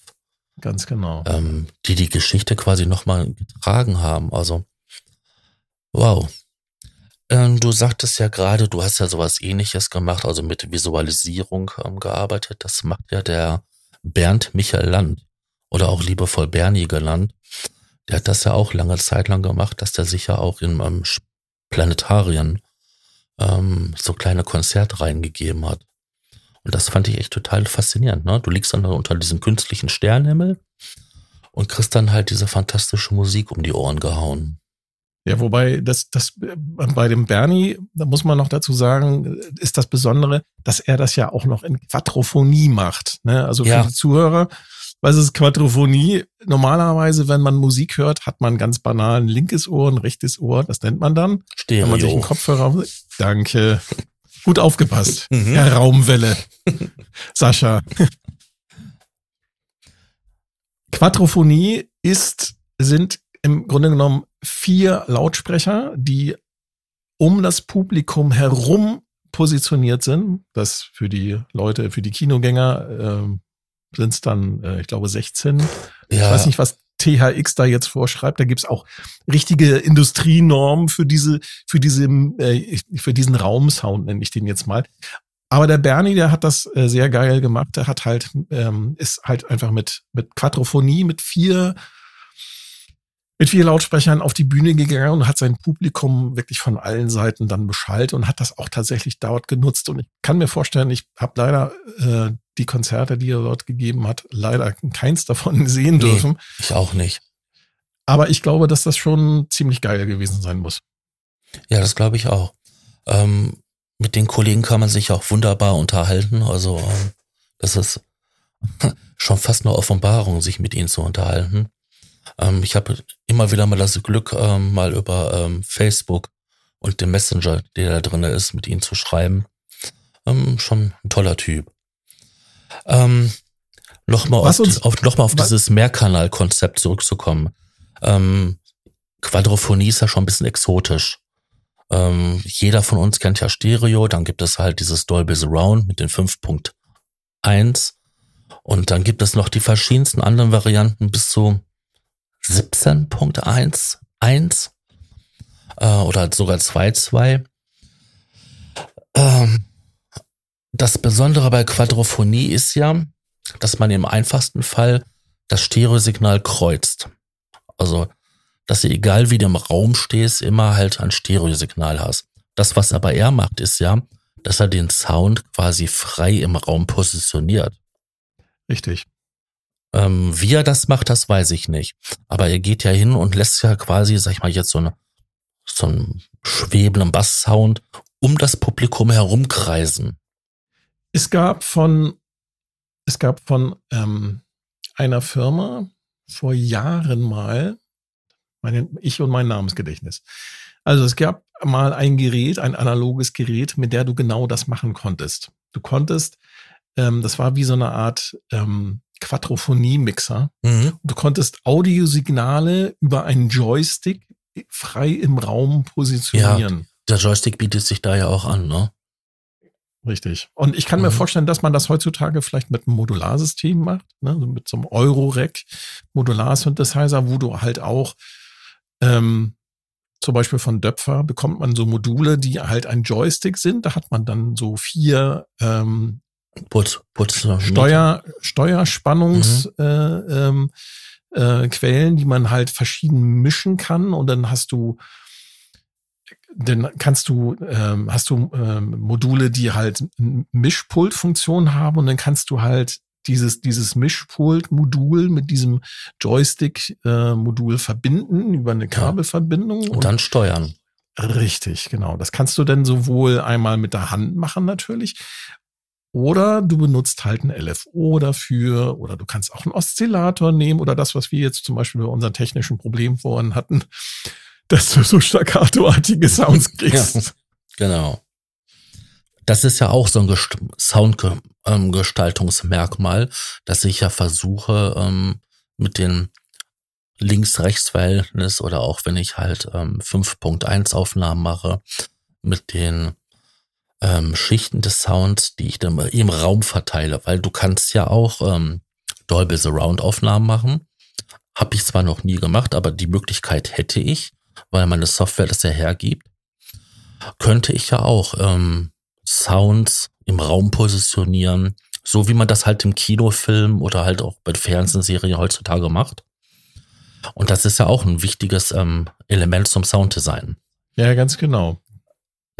Ganz genau. Ähm, die die Geschichte quasi nochmal getragen haben. Also, wow. Ähm, du sagtest ja gerade, du hast ja sowas ähnliches gemacht, also mit Visualisierung ähm, gearbeitet. Das macht ja der Bernd Michael Land oder auch liebevoll Bernie genannt. Der hat das ja auch lange Zeit lang gemacht, dass der sich ja auch in ähm, Planetarien ähm, so kleine Konzertreihen gegeben hat. Und das fand ich echt total faszinierend. Ne? Du liegst dann unter diesem künstlichen Sternenhimmel und kriegst dann halt diese fantastische Musik um die Ohren gehauen. Ja, wobei das, das bei dem Bernie, da muss man noch dazu sagen, ist das Besondere, dass er das ja auch noch in Quadrophonie macht. Ne? Also für ja. die Zuhörer, was ist Quadrophonie? Normalerweise, wenn man Musik hört, hat man ganz banal ein linkes Ohr, ein rechtes Ohr. Das nennt man dann. Stereo. Wenn man sich einen Kopfhörer. Danke. Gut aufgepasst. Mhm. Herr Raumwelle. <laughs> Sascha. Quadrophonie ist, sind im Grunde genommen vier Lautsprecher, die um das Publikum herum positioniert sind. Das für die Leute, für die Kinogänger äh, sind es dann, äh, ich glaube, 16. Ja. Ich weiß nicht, was THX da jetzt vorschreibt. Da gibt's auch richtige Industrienormen für diese, für diese, äh, für diesen Raumsound, nenne ich den jetzt mal. Aber der Bernie, der hat das äh, sehr geil gemacht. Der hat halt, ähm, ist halt einfach mit, mit Quadrophonie, mit vier mit vier Lautsprechern auf die Bühne gegangen und hat sein Publikum wirklich von allen Seiten dann beschallt und hat das auch tatsächlich dort genutzt. Und ich kann mir vorstellen, ich habe leider äh, die Konzerte, die er dort gegeben hat, leider keins davon <laughs> sehen dürfen. Nee, ich auch nicht. Aber ich glaube, dass das schon ziemlich geil gewesen sein muss. Ja, das glaube ich auch. Ähm, mit den Kollegen kann man sich auch wunderbar unterhalten. Also ähm, das ist <laughs> schon fast eine Offenbarung, sich mit ihnen zu unterhalten. Ähm, ich habe immer wieder mal das Glück, ähm, mal über ähm, Facebook und den Messenger, der da drin ist, mit ihnen zu schreiben. Ähm, schon ein toller Typ. Ähm, Nochmal auf, auf, noch auf dieses Mehrkanal-Konzept zurückzukommen. Ähm, Quadrophonie ist ja schon ein bisschen exotisch. Ähm, jeder von uns kennt ja Stereo, dann gibt es halt dieses Dolby Surround mit den 5.1 und dann gibt es noch die verschiedensten anderen Varianten bis zu 17.1, 1 äh, oder sogar 2.2. Ähm, das Besondere bei Quadrophonie ist ja, dass man im einfachsten Fall das Stereosignal kreuzt. Also, dass du egal wie du im Raum stehst, immer halt ein Stereosignal hast. Das, was aber er macht, ist ja, dass er den Sound quasi frei im Raum positioniert. Richtig. Ähm, wie er das macht, das weiß ich nicht. Aber er geht ja hin und lässt ja quasi, sag ich mal, jetzt so, eine, so einen schwebenden Basssound um das Publikum herumkreisen. Es gab von, es gab von ähm, einer Firma vor Jahren mal, meine, ich und mein Namensgedächtnis. Also es gab mal ein Gerät, ein analoges Gerät, mit der du genau das machen konntest. Du konntest, ähm, das war wie so eine Art ähm, Quadrophonie-Mixer. Mhm. Du konntest Audiosignale über einen Joystick frei im Raum positionieren. Ja, der Joystick bietet sich da ja auch an, ne? Richtig. Und ich kann mhm. mir vorstellen, dass man das heutzutage vielleicht mit einem Modularsystem macht, ne? Also mit so einem Euro-Rack Modular-Synthesizer, wo du halt auch ähm, zum Beispiel von Döpfer bekommt man so Module, die halt ein Joystick sind. Da hat man dann so vier ähm, Putz, Putz, Steuer, Steuerspannungsquellen, mhm. äh, ähm, äh, Quellen, die man halt verschieden mischen kann. Und dann hast du dann kannst du, ähm, hast du ähm, Module, die halt Mischpult-Funktion haben und dann kannst du halt dieses, dieses Mischpult-Modul mit diesem Joystick-Modul äh, verbinden über eine Kabelverbindung. Und, und dann steuern. Richtig, genau. Das kannst du dann sowohl einmal mit der Hand machen natürlich, oder du benutzt halt ein LFO dafür, oder du kannst auch einen Oszillator nehmen, oder das, was wir jetzt zum Beispiel bei unserem technischen Problem vorhin hatten, <laughs> dass du so staccatoartige Sounds <laughs> kriegst. Ja, genau. Das ist ja auch so ein Soundgestaltungsmerkmal, dass ich ja versuche, ähm, mit den Links-Rechts-Verhältnis oder auch wenn ich halt ähm, 5.1 Aufnahmen mache, mit den ähm, Schichten des Sounds, die ich dann im Raum verteile, weil du kannst ja auch ähm, Dolby Surround Aufnahmen machen. Habe ich zwar noch nie gemacht, aber die Möglichkeit hätte ich, weil meine Software das ja hergibt. Könnte ich ja auch ähm, Sounds im Raum positionieren, so wie man das halt im Kinofilm oder halt auch bei Fernsehserien heutzutage macht. Und das ist ja auch ein wichtiges ähm, Element zum Sounddesign. Ja, ganz genau.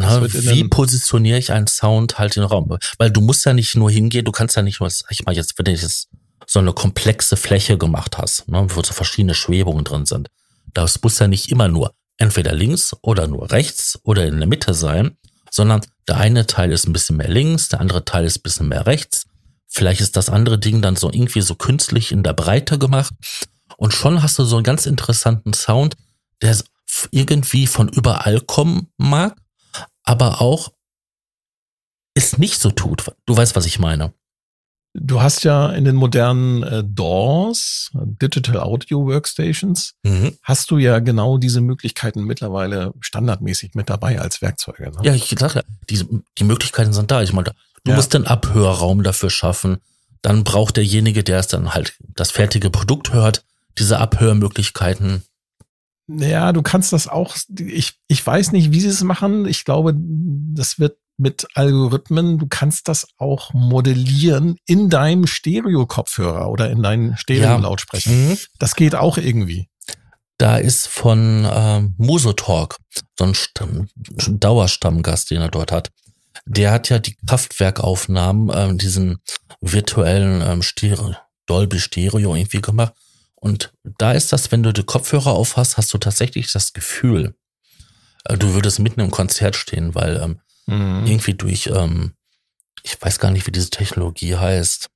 Na, wie positioniere ich einen Sound halt in den Raum? Weil du musst ja nicht nur hingehen, du kannst ja nicht nur, ich mal jetzt, wenn du jetzt so eine komplexe Fläche gemacht hast, ne, wo so verschiedene Schwebungen drin sind. Das muss ja nicht immer nur entweder links oder nur rechts oder in der Mitte sein, sondern der eine Teil ist ein bisschen mehr links, der andere Teil ist ein bisschen mehr rechts. Vielleicht ist das andere Ding dann so irgendwie so künstlich in der Breite gemacht. Und schon hast du so einen ganz interessanten Sound, der irgendwie von überall kommen mag, aber auch es nicht so tut. Du weißt, was ich meine. Du hast ja in den modernen äh, DAWs, Digital Audio Workstations, mhm. hast du ja genau diese Möglichkeiten mittlerweile standardmäßig mit dabei als Werkzeuge. Ne? Ja, ich sage ja, diese, die Möglichkeiten sind da. Ich meine, du ja. musst den Abhörraum dafür schaffen. Dann braucht derjenige, der es dann halt das fertige Produkt hört, diese Abhörmöglichkeiten. Ja, du kannst das auch, ich, ich weiß nicht, wie sie es machen. Ich glaube, das wird mit Algorithmen, du kannst das auch modellieren in deinem Stereo-Kopfhörer oder in deinen Stereo-Lautsprecher. Ja. Mhm. Das geht auch irgendwie. Da ist von ähm, Musotalk so ein Stamm, Dauerstammgast, den er dort hat. Der hat ja die Kraftwerkaufnahmen, ähm, diesen virtuellen ähm, Stereo, Dolby Stereo irgendwie gemacht. Und da ist das, wenn du die Kopfhörer aufhast, hast du tatsächlich das Gefühl, äh, du würdest mitten im Konzert stehen, weil ähm, Mhm. Irgendwie durch, ähm, ich weiß gar nicht, wie diese Technologie heißt.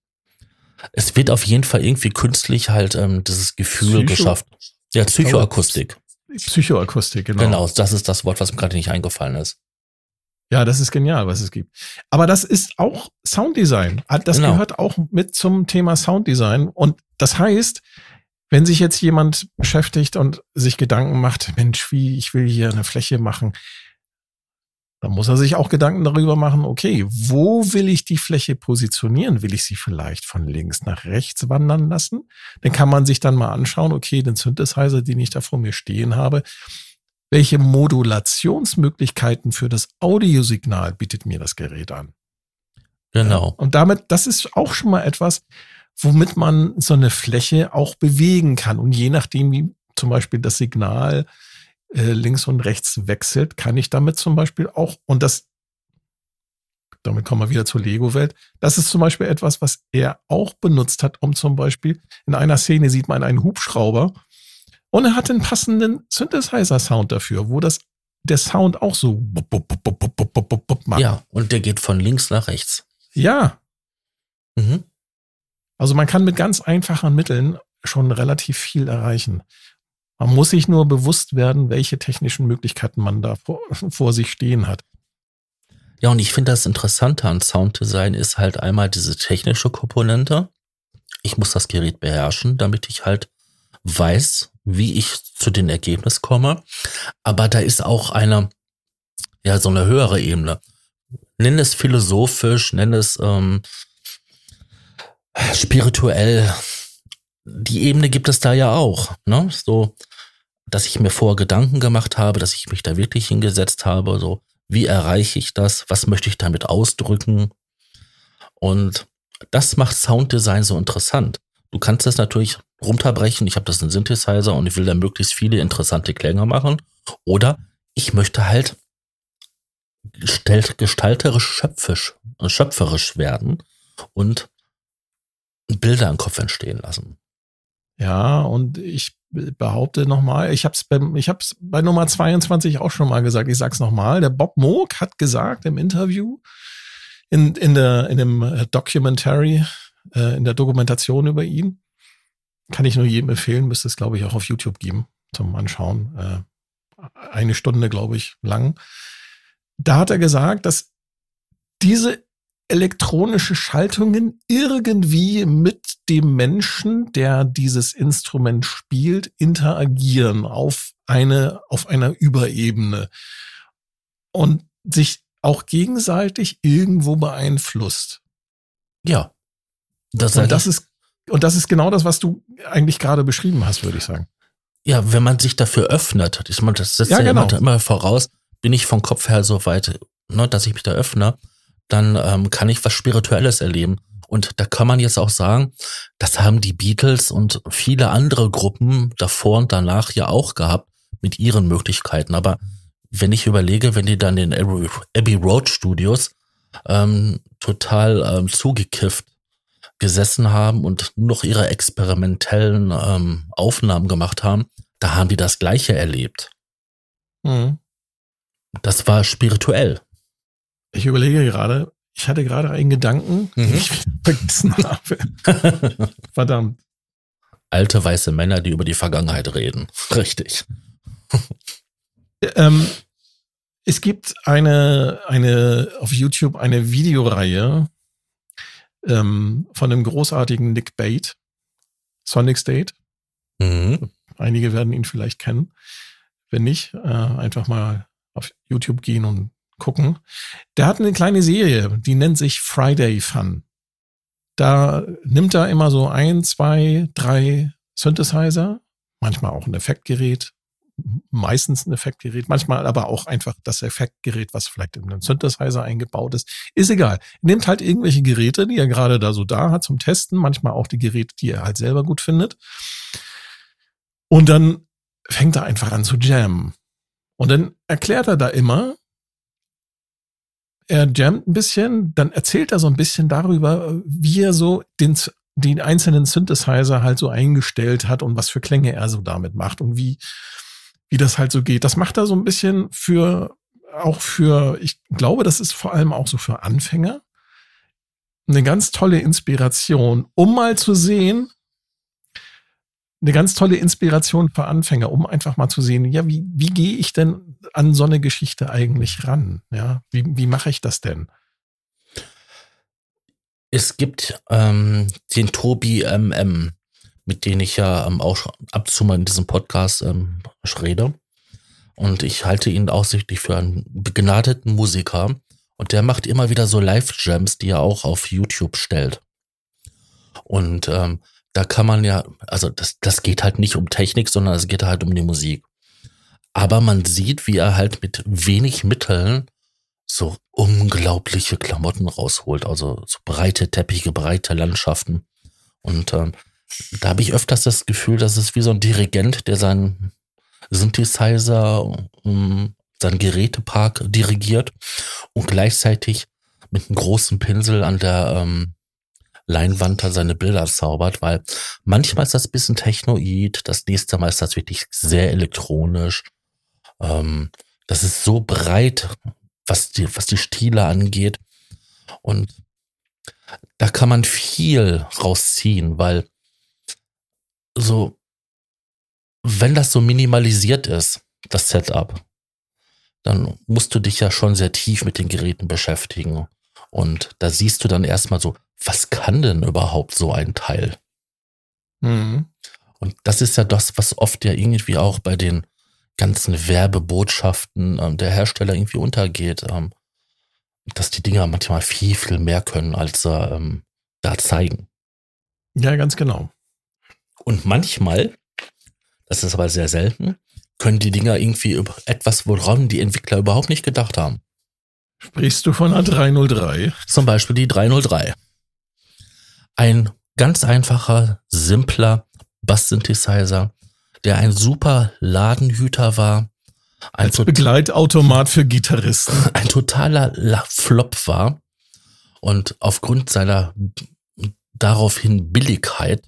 Es wird auf jeden Fall irgendwie künstlich halt ähm, dieses Gefühl Psycho geschafft. Ja, Psychoakustik. Psychoakustik, genau. Genau, das ist das Wort, was mir gerade nicht eingefallen ist. Ja, das ist genial, was es gibt. Aber das ist auch Sounddesign. Ah, das genau. gehört auch mit zum Thema Sounddesign. Und das heißt, wenn sich jetzt jemand beschäftigt und sich Gedanken macht, Mensch, wie ich will hier eine Fläche machen, da muss er sich auch Gedanken darüber machen, okay, wo will ich die Fläche positionieren? Will ich sie vielleicht von links nach rechts wandern lassen? Dann kann man sich dann mal anschauen, okay, den Synthesizer, den ich da vor mir stehen habe, welche Modulationsmöglichkeiten für das Audiosignal bietet mir das Gerät an? Genau. Und damit, das ist auch schon mal etwas, womit man so eine Fläche auch bewegen kann. Und je nachdem, wie zum Beispiel das Signal äh, links und rechts wechselt, kann ich damit zum Beispiel auch, und das, damit kommen wir wieder zur Lego-Welt, das ist zum Beispiel etwas, was er auch benutzt hat, um zum Beispiel, in einer Szene sieht man einen Hubschrauber und er hat einen passenden Synthesizer-Sound dafür, wo das der Sound auch so macht. Ja, und der geht von links nach rechts. Ja. Mhm. Also man kann mit ganz einfachen Mitteln schon relativ viel erreichen. Man muss sich nur bewusst werden, welche technischen Möglichkeiten man da vor, <laughs> vor sich stehen hat. Ja, und ich finde das Interessante an Sounddesign ist halt einmal diese technische Komponente. Ich muss das Gerät beherrschen, damit ich halt weiß, wie ich zu den Ergebnis komme. Aber da ist auch eine, ja, so eine höhere Ebene. Nenn es philosophisch, nenn es ähm, spirituell. Die Ebene gibt es da ja auch. Ne? So, dass ich mir vorher Gedanken gemacht habe, dass ich mich da wirklich hingesetzt habe, so, wie erreiche ich das? Was möchte ich damit ausdrücken? Und das macht Sounddesign so interessant. Du kannst das natürlich runterbrechen. Ich habe das in Synthesizer und ich will da möglichst viele interessante Klänge machen. Oder ich möchte halt gestalterisch schöpfisch, schöpferisch werden und Bilder im Kopf entstehen lassen. Ja, und ich behaupte nochmal, ich habe es ich hab's bei Nummer 22 auch schon mal gesagt, ich sag's nochmal, der Bob Moog hat gesagt im Interview, in, in, der, in dem äh, Documentary, äh, in der Dokumentation über ihn, kann ich nur jedem empfehlen, müsste es, glaube ich, auch auf YouTube geben zum Anschauen. Äh, eine Stunde, glaube ich, lang. Da hat er gesagt, dass diese elektronische Schaltungen irgendwie mit dem Menschen, der dieses Instrument spielt, interagieren auf eine, auf einer Überebene und sich auch gegenseitig irgendwo beeinflusst. Ja. Das, und das ist, und das ist genau das, was du eigentlich gerade beschrieben hast, würde ich sagen. Ja, wenn man sich dafür öffnet, ich meine, das setzt ja, ja genau. immer, immer voraus, bin ich vom Kopf her so weit, ne, dass ich mich da öffne dann ähm, kann ich was Spirituelles erleben. Und da kann man jetzt auch sagen, das haben die Beatles und viele andere Gruppen davor und danach ja auch gehabt mit ihren Möglichkeiten. Aber wenn ich überlege, wenn die dann in Abbey Road Studios ähm, total ähm, zugekifft gesessen haben und nur noch ihre experimentellen ähm, Aufnahmen gemacht haben, da haben die das Gleiche erlebt. Mhm. Das war spirituell. Ich überlege gerade, ich hatte gerade einen Gedanken, mhm. den ich <laughs> vergessen habe. <laughs> Verdammt. Alte weiße Männer, die über die Vergangenheit reden. Richtig. ähm, es gibt eine, eine auf YouTube eine Videoreihe ähm, von dem großartigen Nick Bate, Sonic State. Mhm. Einige werden ihn vielleicht kennen. Wenn nicht, äh, einfach mal auf YouTube gehen und gucken. Der hat eine kleine Serie, die nennt sich Friday Fun. Da nimmt er immer so ein, zwei, drei Synthesizer, manchmal auch ein Effektgerät, meistens ein Effektgerät, manchmal aber auch einfach das Effektgerät, was vielleicht in einem Synthesizer eingebaut ist. Ist egal. Nimmt halt irgendwelche Geräte, die er gerade da so da hat zum Testen, manchmal auch die Geräte, die er halt selber gut findet. Und dann fängt er einfach an zu jammen. Und dann erklärt er da immer, er jammt ein bisschen, dann erzählt er so ein bisschen darüber, wie er so den, den einzelnen Synthesizer halt so eingestellt hat und was für Klänge er so damit macht und wie, wie das halt so geht. Das macht er so ein bisschen für, auch für, ich glaube, das ist vor allem auch so für Anfänger eine ganz tolle Inspiration, um mal zu sehen, eine ganz tolle Inspiration für Anfänger, um einfach mal zu sehen, ja, wie, wie gehe ich denn an so eine Geschichte eigentlich ran? Ja, wie, wie mache ich das denn? Es gibt ähm, den Tobi MM, mit dem ich ja ähm, auch ab und zu mal in diesem Podcast ähm, rede. Und ich halte ihn aussichtlich für einen begnadeten Musiker. Und der macht immer wieder so Live-Jams, die er auch auf YouTube stellt. Und ähm, da kann man ja, also das, das geht halt nicht um Technik, sondern es geht halt um die Musik. Aber man sieht, wie er halt mit wenig Mitteln so unglaubliche Klamotten rausholt, also so breite Teppiche, breite Landschaften. Und ähm, da habe ich öfters das Gefühl, dass es wie so ein Dirigent, der seinen Synthesizer, um, ähm, seinen Gerätepark dirigiert und gleichzeitig mit einem großen Pinsel an der ähm, Leinwand da seine Bilder zaubert, weil manchmal ist das bisschen technoid, das nächste Mal ist das wirklich sehr elektronisch. Ähm, das ist so breit, was die, was die Stile angeht. Und da kann man viel rausziehen, weil so, wenn das so minimalisiert ist, das Setup, dann musst du dich ja schon sehr tief mit den Geräten beschäftigen. Und da siehst du dann erstmal so, was kann denn überhaupt so ein Teil? Mhm. Und das ist ja das, was oft ja irgendwie auch bei den ganzen Werbebotschaften ähm, der Hersteller irgendwie untergeht, ähm, dass die Dinger manchmal viel, viel mehr können, als sie ähm, da zeigen. Ja, ganz genau. Und manchmal, das ist aber sehr selten, können die Dinger irgendwie über etwas, woran die Entwickler überhaupt nicht gedacht haben. Sprichst du von einer 303? Zum Beispiel die 303. Ein ganz einfacher, simpler Bass-Synthesizer, der ein super Ladenhüter war, Ein Als Begleitautomat für Gitarristen. <laughs> Ein totaler Flop war. Und aufgrund seiner daraufhin Billigkeit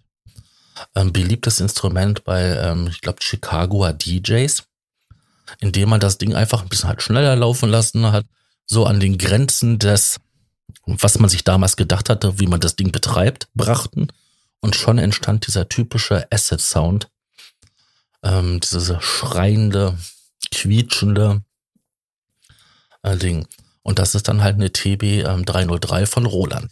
ähm, beliebtes Instrument bei, ähm, ich glaube, Chicagoer DJs, indem man das Ding einfach ein bisschen halt schneller laufen lassen hat, so an den Grenzen des, was man sich damals gedacht hatte, wie man das Ding betreibt, brachten. Und schon entstand dieser typische Acid-Sound, ähm, dieses schreiende, quietschende äh, Ding. Und das ist dann halt eine TB ähm, 303 von Roland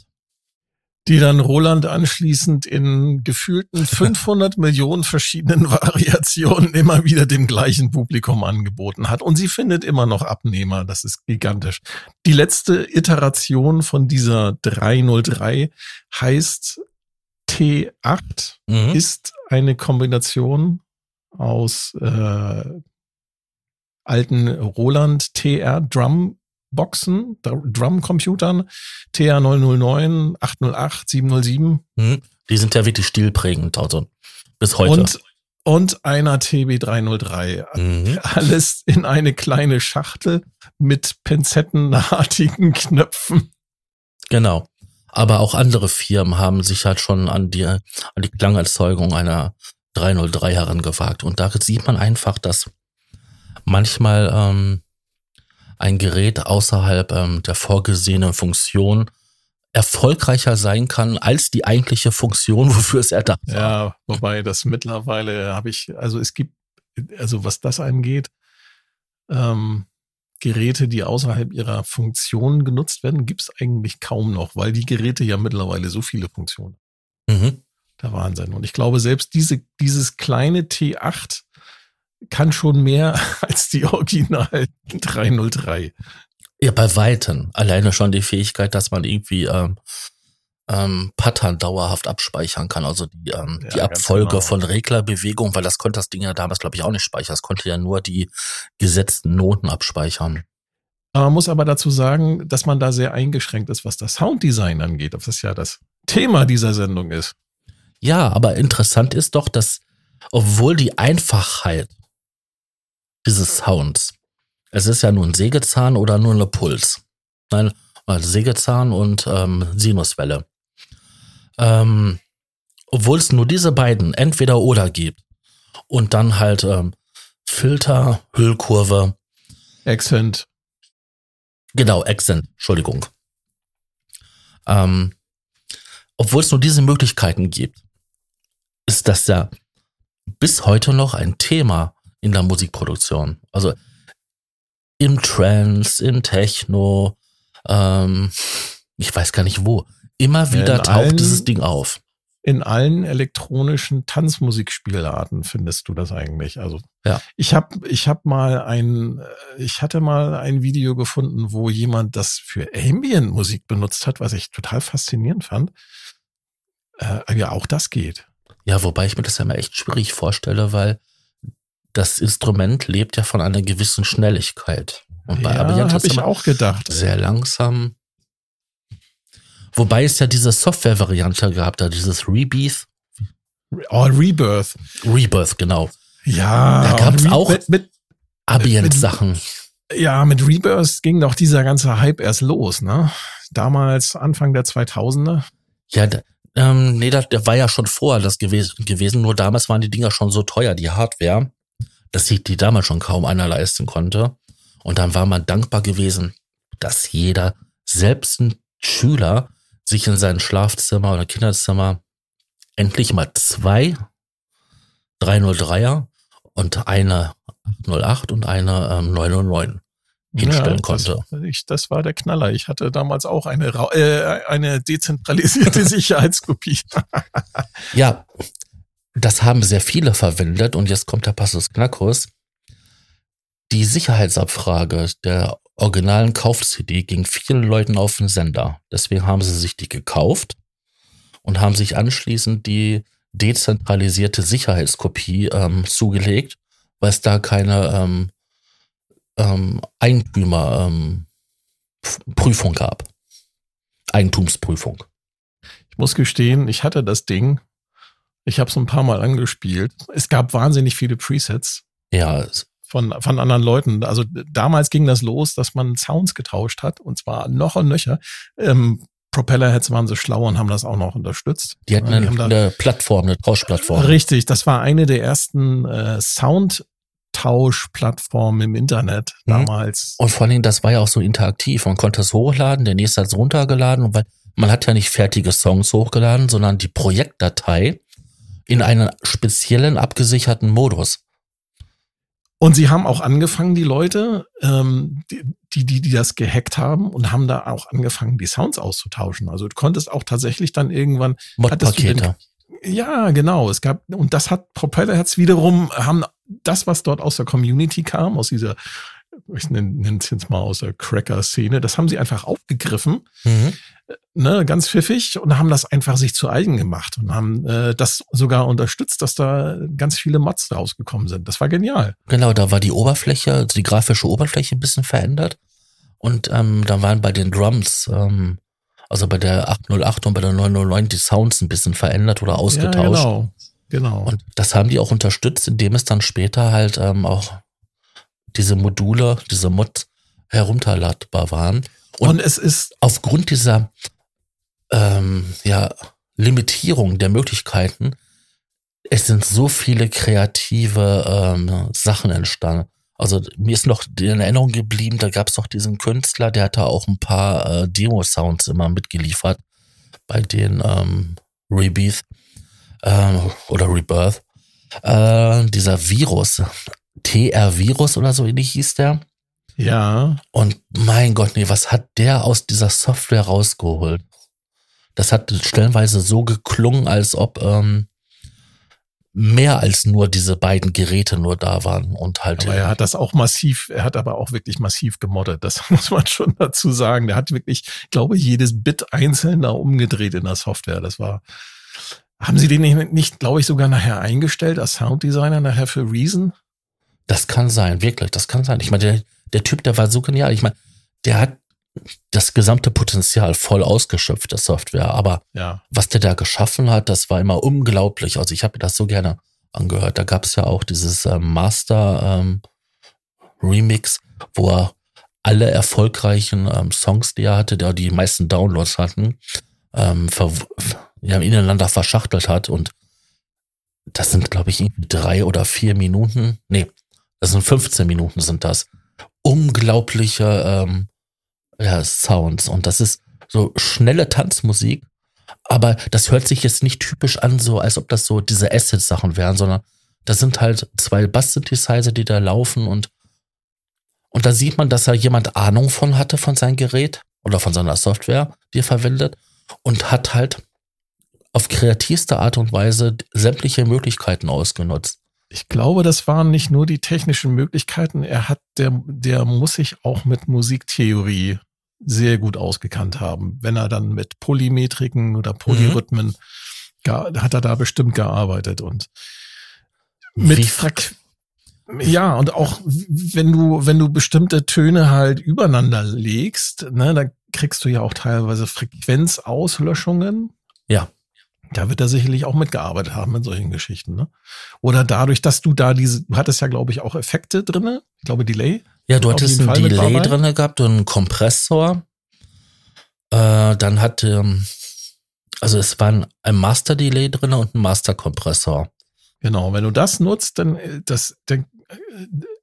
die dann Roland anschließend in gefühlten <laughs> 500 Millionen verschiedenen <laughs> Variationen immer wieder dem gleichen Publikum angeboten hat. Und sie findet immer noch Abnehmer. Das ist gigantisch. Die letzte Iteration von dieser 303 heißt T8, mhm. ist eine Kombination aus äh, alten Roland TR Drum Boxen, Drumcomputern, TR909, 808, 707. Hm, die sind ja wirklich stilprägend, also bis heute. Und, und einer TB303. Mhm. Alles in eine kleine Schachtel mit pinzettenartigen Knöpfen. Genau. Aber auch andere Firmen haben sich halt schon an die, an die Klangerzeugung einer 303 herangewagt. Und da sieht man einfach, dass manchmal ähm, ein Gerät außerhalb ähm, der vorgesehenen Funktion erfolgreicher sein kann als die eigentliche Funktion, <laughs> wofür es erdacht war. Ja, wobei das mittlerweile habe ich, also es gibt, also was das angeht, ähm, Geräte, die außerhalb ihrer Funktion genutzt werden, gibt es eigentlich kaum noch, weil die Geräte ja mittlerweile so viele Funktionen. Mhm. Der Wahnsinn. Und ich glaube, selbst diese, dieses kleine T8 kann schon mehr <laughs> als die Original 303. Ja, bei Weitem. Alleine schon die Fähigkeit, dass man irgendwie ähm, ähm, Pattern dauerhaft abspeichern kann. Also die, ähm, ja, die Abfolge genau. von Reglerbewegungen, weil das konnte das Ding ja damals, glaube ich, auch nicht speichern. Es konnte ja nur die gesetzten Noten abspeichern. Man muss aber dazu sagen, dass man da sehr eingeschränkt ist, was das Sounddesign angeht, ob das ja das Thema dieser Sendung ist. Ja, aber interessant ist doch, dass obwohl die Einfachheit dieses Sounds. Es ist ja nur ein Sägezahn oder nur eine Puls. Nein, also Sägezahn und ähm, Sinuswelle. Ähm, obwohl es nur diese beiden entweder oder gibt und dann halt ähm, Filter, Hüllkurve. Accent. Genau, Accent, Entschuldigung. Ähm, obwohl es nur diese Möglichkeiten gibt, ist das ja bis heute noch ein Thema in der Musikproduktion. Also im Trance, im Techno, ähm, ich weiß gar nicht wo. Immer wieder in taucht allen, dieses Ding auf. In allen elektronischen Tanzmusikspielarten findest du das eigentlich. Also ja. ich habe ich hab mal ein, ich hatte mal ein Video gefunden, wo jemand das für Ambient-Musik benutzt hat, was ich total faszinierend fand. Äh, ja, auch das geht. Ja, wobei ich mir das ja mal echt schwierig vorstelle, weil das Instrument lebt ja von einer gewissen Schnelligkeit. Und bei ja, Abiyant habe ich auch gedacht. Sehr langsam. Wobei es ja diese Software-Variante gab, da dieses Rebirth. Oh, Rebirth. Rebirth, genau. Ja. Da gab es auch mit, mit Ambient-Sachen. Ja, mit Rebirth ging doch dieser ganze Hype erst los, ne? Damals, Anfang der 2000er. Ja, ähm, nee, der, der war ja schon vorher das gewesen, gewesen, nur damals waren die Dinger schon so teuer, die Hardware dass sich die damals schon kaum einer leisten konnte. Und dann war man dankbar gewesen, dass jeder, selbst ein Schüler, sich in sein Schlafzimmer oder Kinderzimmer endlich mal zwei 303er und eine 808 und eine ähm, 909 hinstellen ja, konnte. Das, ich, das war der Knaller. Ich hatte damals auch eine, äh, eine dezentralisierte <laughs> Sicherheitskopie. ja, das haben sehr viele verwendet und jetzt kommt der Passus Knackus. Die Sicherheitsabfrage der originalen Kauf-CD ging vielen Leuten auf den Sender. Deswegen haben sie sich die gekauft und haben sich anschließend die dezentralisierte Sicherheitskopie ähm, zugelegt, weil es da keine ähm, ähm, Eigentümerprüfung ähm, gab. Eigentumsprüfung. Ich muss gestehen, ich hatte das Ding ich habe es ein paar Mal angespielt. Es gab wahnsinnig viele Presets. Ja. von, von anderen Leuten. Also damals ging das los, dass man Sounds getauscht hat und zwar noch und nöcher. Ähm, Propellerheads waren so schlau und haben das auch noch unterstützt. Die hatten eine, die eine Plattform, eine Tauschplattform. Richtig, das war eine der ersten äh, Sound Tauschplattformen im Internet mhm. damals. Und vor allen Dingen, das war ja auch so interaktiv. Man konnte es hochladen, der nächste hat es runtergeladen, weil man hat ja nicht fertige Songs hochgeladen, sondern die Projektdatei in einen speziellen abgesicherten Modus. Und sie haben auch angefangen, die Leute, ähm, die, die, die das gehackt haben und haben da auch angefangen, die Sounds auszutauschen. Also du konntest auch tatsächlich dann irgendwann. Mod-Pakete. Ja, genau. Es gab, und das hat Propellerherz wiederum, haben das, was dort aus der Community kam, aus dieser, ich nenne es jetzt mal aus der Cracker-Szene, das haben sie einfach aufgegriffen. Mhm ne, ganz pfiffig und haben das einfach sich zu eigen gemacht und haben äh, das sogar unterstützt, dass da ganz viele Mods rausgekommen sind. Das war genial. Genau, da war die Oberfläche, also die grafische Oberfläche ein bisschen verändert und ähm, da waren bei den Drums, ähm, also bei der 808 und bei der 909 die Sounds ein bisschen verändert oder ausgetauscht. Ja, genau, genau. Und das haben die auch unterstützt, indem es dann später halt ähm, auch diese Module, diese Mods herunterladbar waren. Und, und es ist aufgrund dieser ähm, ja, Limitierung der Möglichkeiten, es sind so viele kreative ähm, Sachen entstanden. Also mir ist noch in Erinnerung geblieben, da gab es noch diesen Künstler, der hatte auch ein paar äh, Demo-Sounds immer mitgeliefert bei den ähm, Rebirth äh, oder Rebirth. Äh, dieser Virus, TR-Virus oder so ähnlich hieß der. Ja. Und mein Gott, nee, was hat der aus dieser Software rausgeholt? Das hat stellenweise so geklungen, als ob ähm, mehr als nur diese beiden Geräte nur da waren und halt. Aber er hat das auch massiv, er hat aber auch wirklich massiv gemoddet. Das <laughs> muss man schon dazu sagen. Der hat wirklich, glaube ich, jedes Bit einzeln da umgedreht in der Software. Das war, haben Sie den nicht, nicht glaube ich, sogar nachher eingestellt als Sounddesigner nachher für Reason? Das kann sein, wirklich, das kann sein. Ich meine, der, der Typ, der war so genial. Ich meine, der hat das gesamte Potenzial voll ausgeschöpft, der Software. Aber ja. was der da geschaffen hat, das war immer unglaublich. Also ich habe das so gerne angehört. Da gab es ja auch dieses ähm, Master ähm, Remix, wo er alle erfolgreichen ähm, Songs, die er hatte, der die meisten Downloads hatten, ähm, ja, ineinander verschachtelt hat. Und das sind, glaube ich, drei oder vier Minuten. Nee, das sind 15 Minuten sind das unglaubliche ähm, ja, Sounds. Und das ist so schnelle Tanzmusik, aber das hört sich jetzt nicht typisch an, so als ob das so diese Acid-Sachen wären, sondern das sind halt zwei Bass-Synthesizer, die da laufen und und da sieht man, dass da jemand Ahnung von hatte von seinem Gerät oder von seiner Software, die er verwendet und hat halt auf kreativste Art und Weise sämtliche Möglichkeiten ausgenutzt. Ich glaube, das waren nicht nur die technischen Möglichkeiten. Er hat, der, der muss sich auch mit Musiktheorie sehr gut ausgekannt haben. Wenn er dann mit Polymetriken oder Polyrhythmen, mhm. hat er da bestimmt gearbeitet und mit Frequ ja, und auch wenn du, wenn du bestimmte Töne halt übereinander legst, ne, da kriegst du ja auch teilweise Frequenzauslöschungen. Ja. Da wird er sicherlich auch mitgearbeitet haben in solchen Geschichten, ne? Oder dadurch, dass du da diese, du hattest ja, glaube ich, auch Effekte drinne. Ich glaube, Delay. Ja, du hattest ein Delay drinne gehabt und einen Kompressor. Äh, dann hatte, ähm, also es war ein Master-Delay drinne und ein Master-Kompressor. Genau, wenn du das nutzt, dann, äh, das, dann, äh,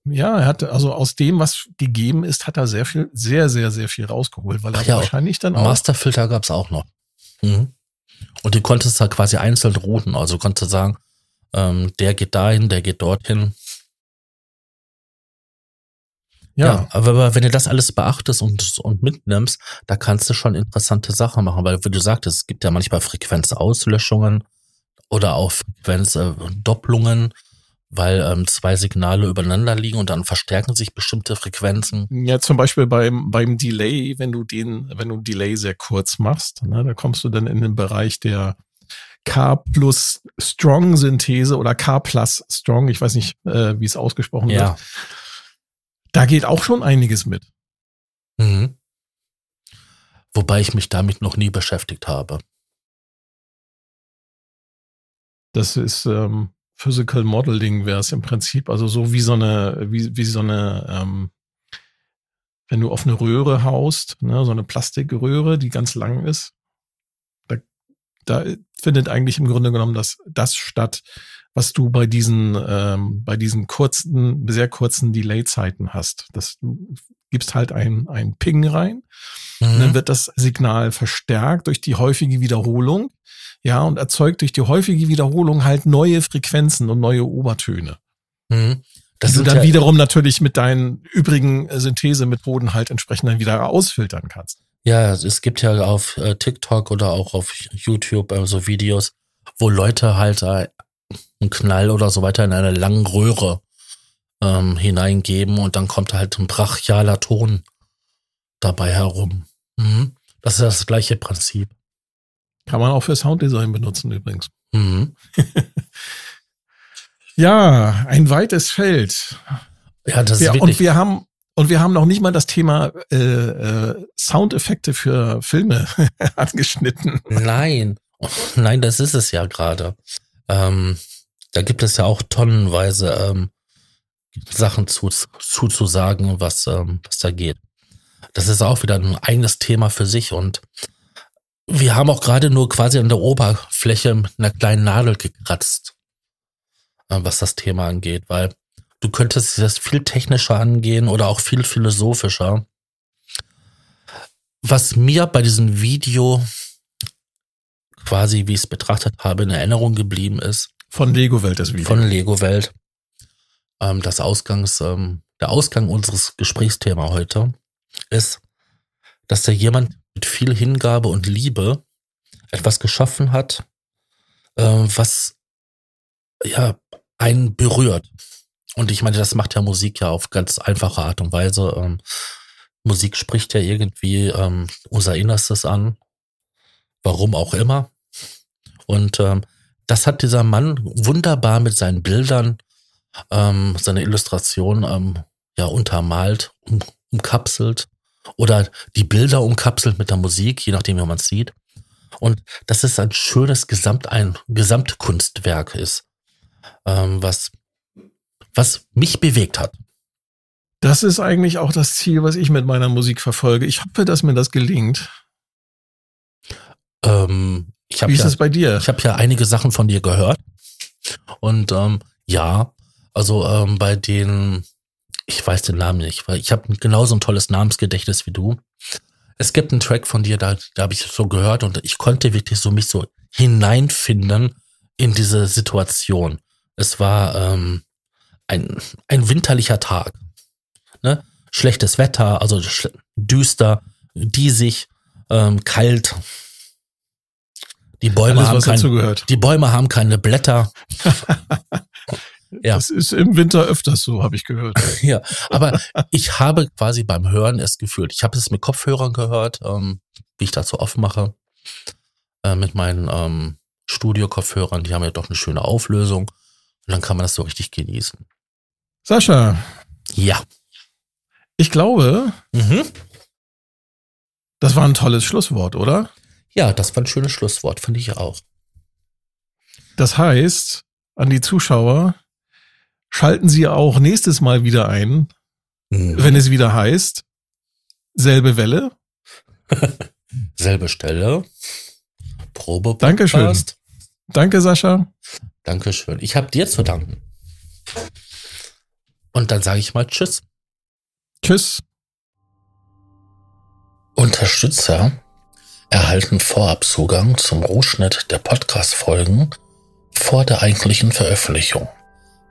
ja, er hat, also aus dem, was gegeben ist, hat er sehr viel, sehr, sehr, sehr viel rausgeholt, weil er ja, wahrscheinlich dann auch. Masterfilter gab es auch noch. Mhm. Und du konntest da quasi einzeln routen. Also konntest sagen, ähm, der geht dahin, der geht dorthin. Ja. ja. aber wenn du das alles beachtest und, und mitnimmst, da kannst du schon interessante Sachen machen, weil wie du sagtest, es gibt ja manchmal Frequenzauslöschungen oder auch Frequenzdopplungen. Äh, weil ähm, zwei Signale übereinander liegen und dann verstärken sich bestimmte Frequenzen. Ja, zum Beispiel beim, beim Delay, wenn du den, wenn du Delay sehr kurz machst, ne, da kommst du dann in den Bereich der K plus Strong Synthese oder K plus Strong, ich weiß nicht, äh, wie es ausgesprochen ja. wird. Da geht auch schon einiges mit. Mhm. Wobei ich mich damit noch nie beschäftigt habe. Das ist, ähm, Physical Modeling wäre es im Prinzip, also so wie so eine, wie, wie so eine, ähm, wenn du auf eine Röhre haust, ne, so eine Plastikröhre, die ganz lang ist, da, da findet eigentlich im Grunde genommen das, das statt, was du bei diesen, ähm, bei diesen kurzen, sehr kurzen Delay-Zeiten hast. Das, du gibst halt ein, ein Ping rein, mhm. und dann mhm. wird das Signal verstärkt durch die häufige Wiederholung, ja, und erzeugt durch die häufige Wiederholung halt neue Frequenzen und neue Obertöne. Mhm. Das die du dann ja wiederum natürlich mit deinen übrigen Synthesemethoden halt entsprechend dann wieder ausfiltern kannst. Ja, es gibt ja auf äh, TikTok oder auch auf YouTube äh, so Videos, wo Leute halt äh, einen Knall oder so weiter in eine lange Röhre ähm, hineingeben und dann kommt halt ein brachialer Ton dabei herum. Mhm. Das ist das gleiche Prinzip. Kann man auch für Sounddesign benutzen übrigens. Mhm. <laughs> ja, ein weites Feld. Ja, das ist ja, wirklich. Und wir haben und wir haben noch nicht mal das Thema äh, äh, Soundeffekte für Filme <laughs> angeschnitten. Nein, <laughs> nein, das ist es ja gerade. Ähm, da gibt es ja auch tonnenweise ähm, Sachen zu, zuzusagen, was, ähm, was da geht. Das ist auch wieder ein eigenes Thema für sich und wir haben auch gerade nur quasi an der Oberfläche mit einer kleinen Nadel gekratzt, äh, was das Thema angeht, weil du könntest das viel technischer angehen oder auch viel philosophischer. Was mir bei diesem Video quasi, wie ich es betrachtet habe, in Erinnerung geblieben ist. Von Lego Welt das Video. Von Lego Welt. Ähm, das Ausgangs, ähm, der Ausgang unseres Gesprächsthema heute ist, dass da jemand mit viel Hingabe und Liebe etwas geschaffen hat, äh, was ja einen berührt. Und ich meine, das macht ja Musik ja auf ganz einfache Art und Weise. Ähm, Musik spricht ja irgendwie ähm, unser Innerstes an, warum auch immer. Und ähm, das hat dieser Mann wunderbar mit seinen Bildern, ähm, seine Illustration ähm, ja untermalt, um, umkapselt oder die Bilder umkapselt mit der Musik, je nachdem, wie man es sieht. Und dass es ein schönes Gesamt, ein Gesamtkunstwerk ist, ähm, was, was mich bewegt hat. Das ist eigentlich auch das Ziel, was ich mit meiner Musik verfolge. Ich hoffe, dass mir das gelingt. Ähm, ich Wie ist ja, es bei dir? Ich habe ja einige Sachen von dir gehört. Und ähm, ja, also ähm, bei den ich weiß den Namen nicht, weil ich habe genauso ein tolles Namensgedächtnis wie du. Es gibt einen Track von dir, da, da habe ich so gehört und ich konnte wirklich so mich so hineinfinden in diese Situation. Es war ähm, ein, ein winterlicher Tag. Ne? Schlechtes Wetter, also düster, diesig, ähm, kalt. Die Bäume, Alles, haben kein, die Bäume haben keine Blätter. <laughs> Ja. Das ist im Winter öfters so, habe ich gehört. <laughs> ja, aber ich habe quasi beim Hören es gefühlt. Ich habe es mit Kopfhörern gehört, ähm, wie ich dazu aufmache, äh, mit meinen ähm, Studio-Kopfhörern. Die haben ja doch eine schöne Auflösung. Und dann kann man das so richtig genießen. Sascha. Ja. Ich glaube, mhm. das war ein tolles Schlusswort, oder? Ja, das war ein schönes Schlusswort, finde ich auch. Das heißt, an die Zuschauer, Schalten Sie auch nächstes Mal wieder ein, mhm. wenn es wieder heißt, selbe Welle. <laughs> selbe Stelle. Probe. Dankeschön. Danke, Sascha. Dankeschön. Ich habe dir zu danken. Und dann sage ich mal Tschüss. Tschüss. Unterstützer erhalten Vorabzugang zum Rohschnitt der Podcast-Folgen vor der eigentlichen Veröffentlichung.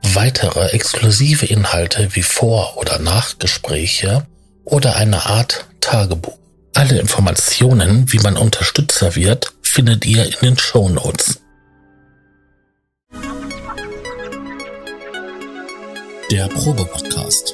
Weitere exklusive Inhalte wie Vor- oder Nachgespräche oder eine Art Tagebuch. Alle Informationen, wie man Unterstützer wird, findet ihr in den Show Notes. Der Probe-Podcast.